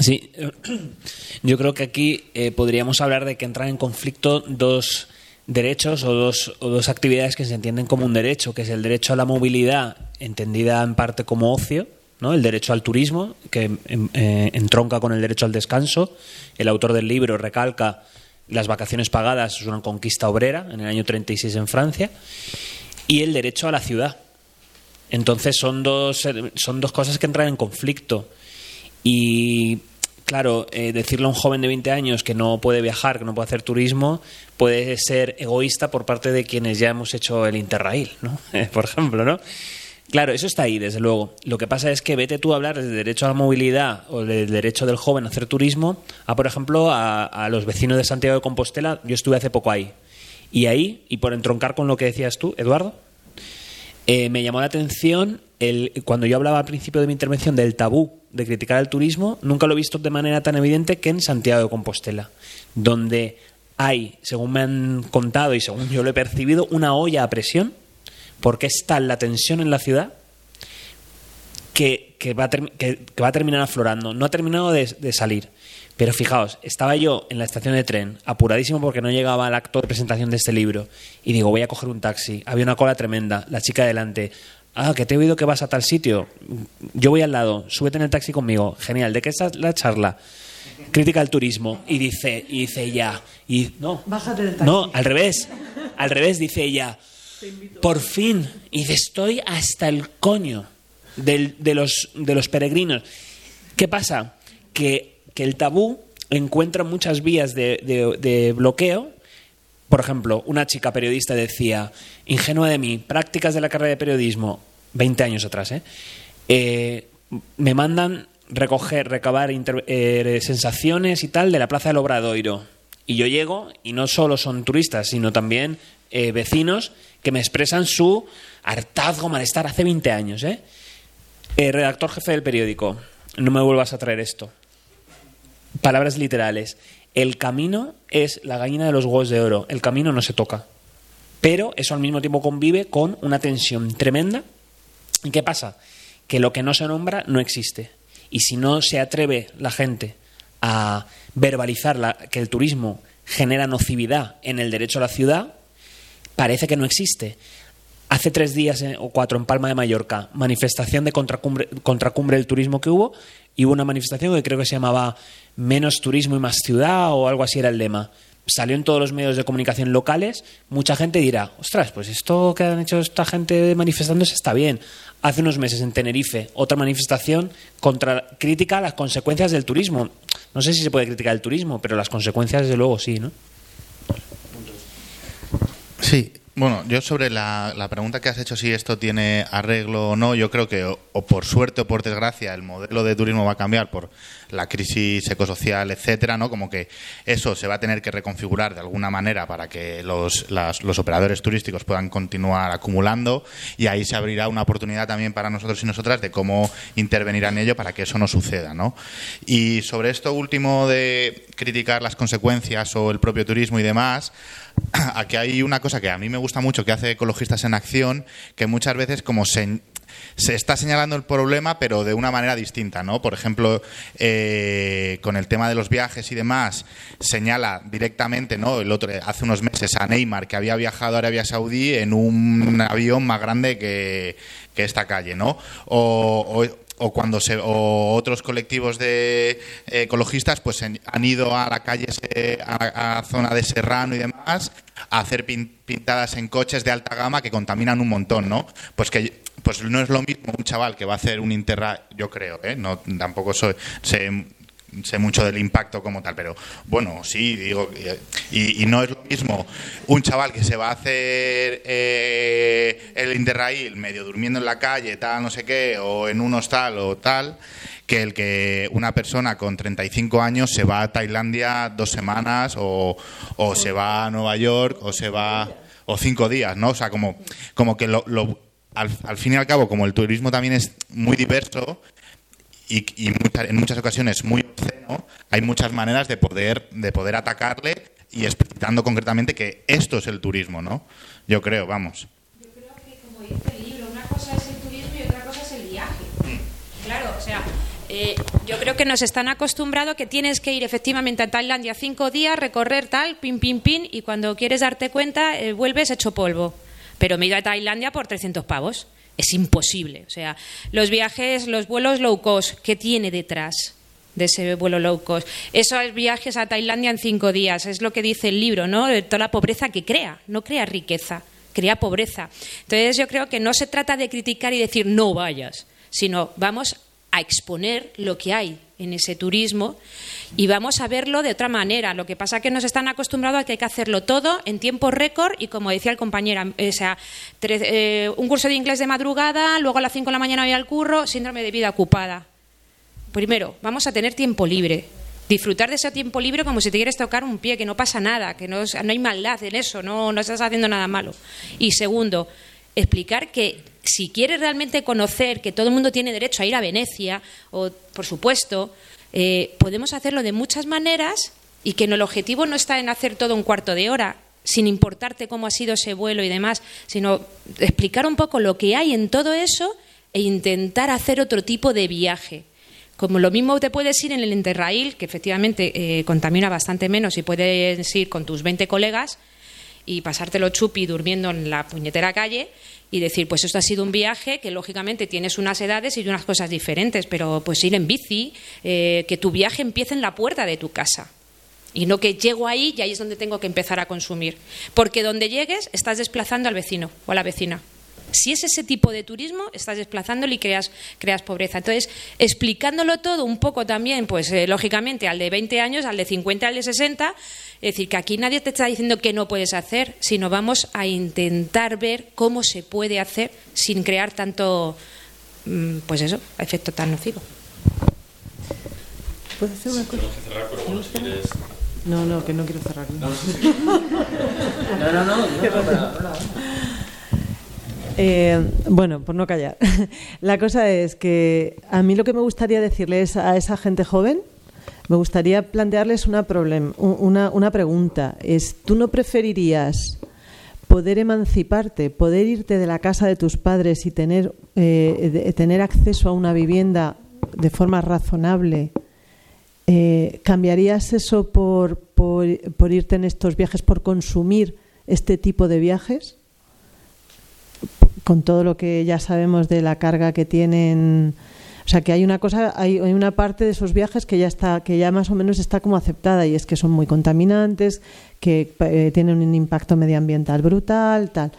Sí, yo creo que aquí eh, podríamos hablar de que entran en conflicto dos derechos o dos, o dos actividades que se entienden como un derecho, que es el derecho a la movilidad, entendida en parte como ocio, ¿no? el derecho al turismo, que em, eh, entronca con el derecho al descanso. El autor del libro recalca las vacaciones pagadas es una conquista obrera en el año 36 en Francia y el derecho a la ciudad. Entonces son dos, son dos cosas que entran en conflicto. Y claro, eh, decirle a un joven de 20 años que no puede viajar, que no puede hacer turismo, puede ser egoísta por parte de quienes ya hemos hecho el Interrail, [LAUGHS] por ejemplo, ¿no? Claro, eso está ahí, desde luego. Lo que pasa es que vete tú a hablar del derecho a la movilidad o del derecho del joven a hacer turismo a, por ejemplo, a, los vecinos de Santiago de Compostela. Yo estuve hace poco ahí. Y ahí, y por entroncar con lo que decías tú, Eduardo, eh, me llamó la atención el, cuando yo hablaba al principio de mi intervención del tabú de criticar el turismo, nunca lo he visto de manera tan evidente que en Santiago de Compostela, donde hay, según me han contado y según yo lo he percibido, una olla a presión porque está la tensión en la ciudad que, va, a que, va, a terminar aflorando. No ha terminado de, salir. Pero fijaos, estaba yo en la estación de tren, apuradísimo porque no llegaba al acto de presentación de este libro, y digo, voy a coger un taxi. Había una cola tremenda, la chica delante. Ah, que te he oído que vas a tal sitio. Yo voy al lado, súbete en el taxi conmigo. Genial, ¿de qué es la charla? Crítica al turismo. Y dice, y dice ella, y no, Bájate del taxi. no, al revés, al revés, dice ella por fin, y estoy hasta el coño de, los, peregrinos. ¿Qué pasa? Que, el tabú encuentra muchas vías de, bloqueo. Por ejemplo, una chica periodista decía, ingenua de mí, prácticas de la carrera de periodismo, 20 años atrás, ¿eh? Eh, me mandan recoger, recabar eh, sensaciones y tal de la Plaza del Obradoiro. Y yo llego y no solo son turistas, sino también eh, vecinos que me expresan su hartazgo, malestar hace 20 años. ¿eh? Eh, redactor jefe del periódico, no me vuelvas a traer esto. Palabras literales. El camino es la gallina de los huevos de oro. El camino no se toca. Pero eso al mismo tiempo convive con una tensión tremenda. ¿Y qué pasa? Que lo que no se nombra no existe. Y si no se atreve la gente a verbalizar la- que el turismo genera nocividad en el derecho a la ciudad, parece que no existe. Hace tres días eh, o cuatro en Palma de Mallorca, manifestación de contracumbre, contracumbre del turismo que hubo, y hubo una manifestación que creo que se llamaba Menos turismo y más ciudad o algo así era el lema. Salió en todos los medios de comunicación locales, mucha gente dirá, ostras, pues esto que han hecho esta gente manifestándose está bien. Hace unos meses en Tenerife, otra manifestación contra crítica a las consecuencias del turismo. No sé si se puede criticar el turismo, pero las consecuencias desde luego sí, ¿no? Sí, bueno, yo sobre la, la pregunta que has hecho si esto tiene arreglo o no, yo creo que o, por suerte o por desgracia el modelo de turismo va a cambiar por la crisis ecosocial, etcétera, ¿no? Como que eso se va a tener que reconfigurar de alguna manera para que los, los operadores turísticos puedan continuar acumulando y ahí se abrirá una oportunidad también para nosotros y nosotras de cómo intervenir en ello para que eso no suceda, ¿no? Y sobre esto último de criticar las consecuencias o el propio turismo y demás, [CLEARS THROAT] aquí hay una cosa que a mí me gusta mucho que hace Ecologistas en Acción, que muchas veces como se, se está señalando el problema, pero de una manera distinta, ¿no? Por ejemplo, eh, con el tema de los viajes y demás, señala directamente, ¿no? El otro hace unos meses a Neymar que había viajado a Arabia Saudí en un avión más grande que, que esta calle, ¿no? O, o- cuando se o otros colectivos de ecologistas pues han ido a la calle a, a zona de Serrano y demás a hacer pin- pintadas en coches de alta gama que contaminan un montón no pues que pues no es lo mismo un chaval que va a hacer un interra yo creo ¿eh? no tampoco soy sé, sé mucho del impacto como tal, pero bueno, sí, digo, y, no es lo mismo un chaval que se va a hacer eh, el Interrail medio durmiendo en la calle, tal, no sé qué, o en un hostal o tal, que el que una persona con 35 años se va a Tailandia dos semanas o, o se va a Nueva York o se va o cinco días, ¿no? O sea, como, como que lo, lo- al, fin y al cabo, como el turismo también es muy diverso, y, y en muchas ocasiones muy obsceno, hay muchas maneras de poder, de poder atacarle y explicitando concretamente que esto es el turismo, ¿no? Yo creo, vamos. como dice el libro, una cosa es el turismo y otra cosa es el viaje. Claro, o sea, eh, yo creo que nos están acostumbrados que tienes que ir efectivamente a Tailandia cinco días, recorrer tal, pin, pin, pin, y cuando quieres darte cuenta eh, vuelves hecho polvo. Pero me he ido a Tailandia por 300 pavos. Es imposible. O sea, los viajes, los vuelos low cost, ¿qué tiene detrás? de ese vuelo low cost. Esos viajes a Tailandia en cinco días, es lo que dice el libro, ¿no? De toda la pobreza que crea, no crea riqueza, crea pobreza. Entonces yo creo que no se trata de criticar y decir no vayas, sino vamos a exponer lo que hay en ese turismo y vamos a verlo de otra manera. Lo que pasa es que nos están acostumbrados a que hay que hacerlo todo en tiempo récord y, como decía el compañero, o sea, eh, un curso de inglés de madrugada, luego a las 5 de la mañana voy al curro, síndrome de vida ocupada. Primero, vamos a tener tiempo libre. Disfrutar de ese tiempo libre como si te quieres tocar un pie, que no pasa nada, que no, no hay maldad en eso, no, no estás haciendo nada malo. Y segundo, explicar que si quieres realmente conocer que todo el mundo tiene derecho a ir a Venecia, o por supuesto, eh, podemos hacerlo de muchas maneras y que el objetivo no está en hacer todo un cuarto de hora, sin importarte cómo ha sido ese vuelo y demás, sino explicar un poco lo que hay en todo eso e intentar hacer otro tipo de viaje. Como lo mismo te puedes ir en el Interrail, que efectivamente eh, contamina bastante menos y puedes ir con tus 20 colegas y pasártelo chupi durmiendo en la puñetera calle y decir, pues esto ha sido un viaje que lógicamente tienes unas edades y unas cosas diferentes, pero pues ir en bici, eh, que tu viaje empiece en la puerta de tu casa. Y no que llego ahí y ahí es donde tengo que empezar a consumir. Porque donde llegues estás desplazando al vecino o a la vecina. Si es ese tipo de turismo, estás desplazándolo y creas, creas pobreza. Entonces, explicándolo todo un poco también, pues eh, lógicamente al de 20 años, al de 50, al de 60, es decir, que aquí nadie te está diciendo que no puedes hacer, sino vamos a intentar ver cómo se puede hacer sin crear tanto, mm, pues eso, efecto tan nocivo. ¿Puedo hacer una cosa? No, no, que no quiero cerrar. No, [LAUGHS] no, no. Eh, bueno, por no callar. [LAUGHS] La cosa es que a mí lo que me gustaría decirles a esa gente joven, me gustaría plantearles una, una, una pregunta. Es, ¿tú no preferirías poder emanciparte, poder irte de la casa de tus padres y tener, eh, tener acceso a una vivienda de forma razonable? Eh, ¿Cambiarías eso por, por irte en estos viajes, por consumir este tipo de viajes? Con todo lo que ya sabemos de la carga que tienen. O sea, que hay una cosa, hay, una parte de esos viajes que ya está, que ya más o menos está como aceptada y es que son muy contaminantes, que eh, tienen un impacto medioambiental brutal, tal.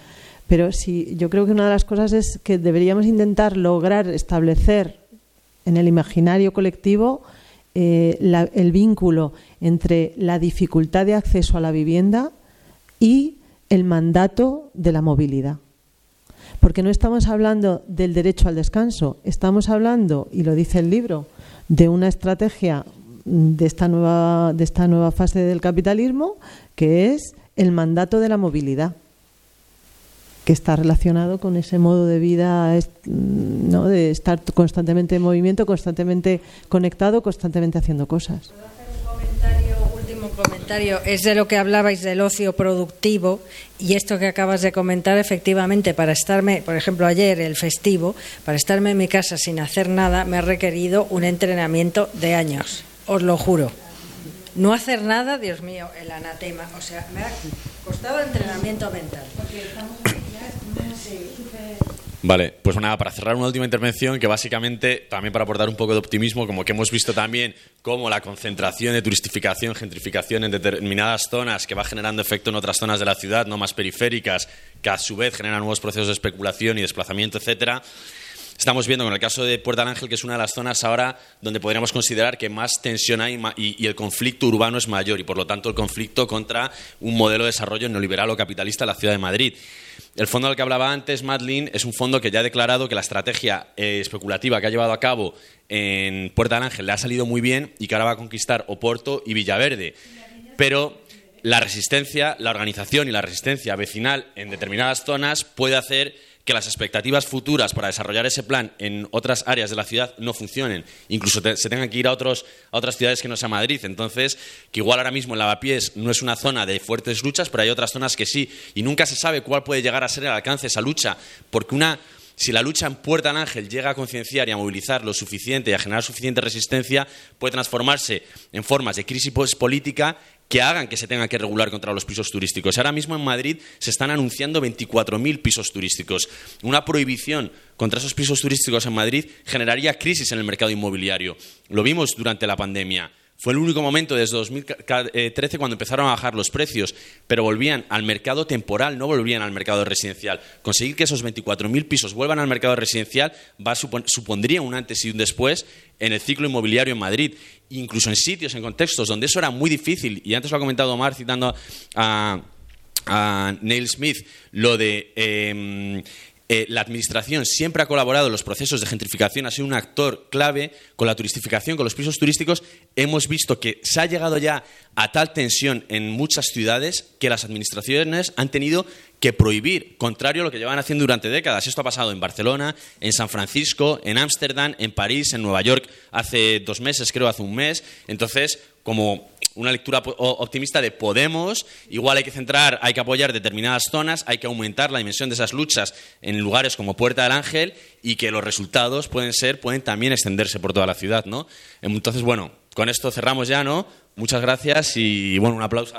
Pero sí, yo creo que una de las cosas es que deberíamos intentar lograr establecer en el imaginario colectivo eh, el vínculo entre la dificultad de acceso a la vivienda y el mandato de la movilidad. Porque no estamos hablando del derecho al descanso, estamos hablando, y lo dice el libro, de una estrategia de esta nueva, de esta nueva fase del capitalismo, que es el mandato de la movilidad que está relacionado con ese modo de vida ¿no? de estar constantemente en movimiento, constantemente conectado, constantemente haciendo cosas comentario es de lo que hablabais del ocio productivo y esto que acabas de comentar, efectivamente, para estarme, por ejemplo, ayer el festivo, para estarme en mi casa sin hacer nada, me ha requerido un entrenamiento de años, os lo juro. No hacer nada, Dios mío, el anatema. O sea, me ha costado entrenamiento mental. Vale, pues nada, para cerrar una última intervención que básicamente, también para aportar un poco de optimismo, como que hemos visto también cómo la concentración de turistificación, gentrificación en determinadas zonas que va generando efecto en otras zonas de la ciudad, no más periféricas, que a su vez generan nuevos procesos de especulación y desplazamiento, etcétera. Estamos viendo con el caso de Puerta del Ángel que es una de las zonas ahora donde podríamos considerar que más tensión hay y, el conflicto urbano es mayor y por lo tanto el conflicto contra un modelo de desarrollo neoliberal o capitalista en la ciudad de Madrid. El fondo del que hablaba antes, Madlin, es un fondo que ya ha declarado que la estrategia eh, especulativa que ha llevado a cabo en Puerta del Ángel le ha salido muy bien y que ahora va a conquistar Oporto y Villaverde. Pero la resistencia, la organización y la resistencia vecinal en determinadas zonas puede hacer que las expectativas futuras para desarrollar ese plan en otras áreas de la ciudad no funcionen. Incluso se tengan que ir a, otros, a otras ciudades que no sea Madrid. Entonces, que igual ahora mismo en Lavapiés no es una zona de fuertes luchas, pero hay otras zonas que sí. Y nunca se sabe cuál puede llegar a ser el alcance de esa lucha. Porque una si la lucha en Puerta del Ángel llega a concienciar y a movilizar lo suficiente y a generar suficiente resistencia, puede transformarse en formas de crisis política que hagan que se tenga que regular contra los pisos turísticos. Ahora mismo en Madrid se están anunciando 24.000 pisos turísticos. Una prohibición contra esos pisos turísticos en Madrid generaría crisis en el mercado inmobiliario. Lo vimos durante la pandemia. Fue el único momento desde 2013 cuando empezaron a bajar los precios, pero volvían al mercado temporal, no volvían al mercado residencial. Conseguir que esos 24.000 pisos vuelvan al mercado residencial va supondría un antes y un después en el ciclo inmobiliario en Madrid, incluso en sitios, en contextos donde eso era muy difícil. Y antes lo ha comentado Omar citando a, Neil Smith, lo de... Em, eh, la Administración siempre ha colaborado en los procesos de gentrificación, ha sido un actor clave con la turistificación, con los pisos turísticos. Hemos visto que se ha llegado ya a tal tensión en muchas ciudades que las administraciones han tenido que prohibir, contrario a lo que llevan haciendo durante décadas. Esto ha pasado en Barcelona, en San Francisco, en Ámsterdam, en París, en Nueva York hace dos meses, creo, hace un mes. Entonces, como una lectura optimista de Podemos, igual hay que centrar, hay que apoyar determinadas zonas, hay que aumentar la dimensión de esas luchas en lugares como Puerta del Ángel y que los resultados pueden ser, pueden también extenderse por toda la ciudad, ¿no? Entonces, bueno, con esto cerramos ya, ¿no? Muchas gracias y bueno, un aplauso.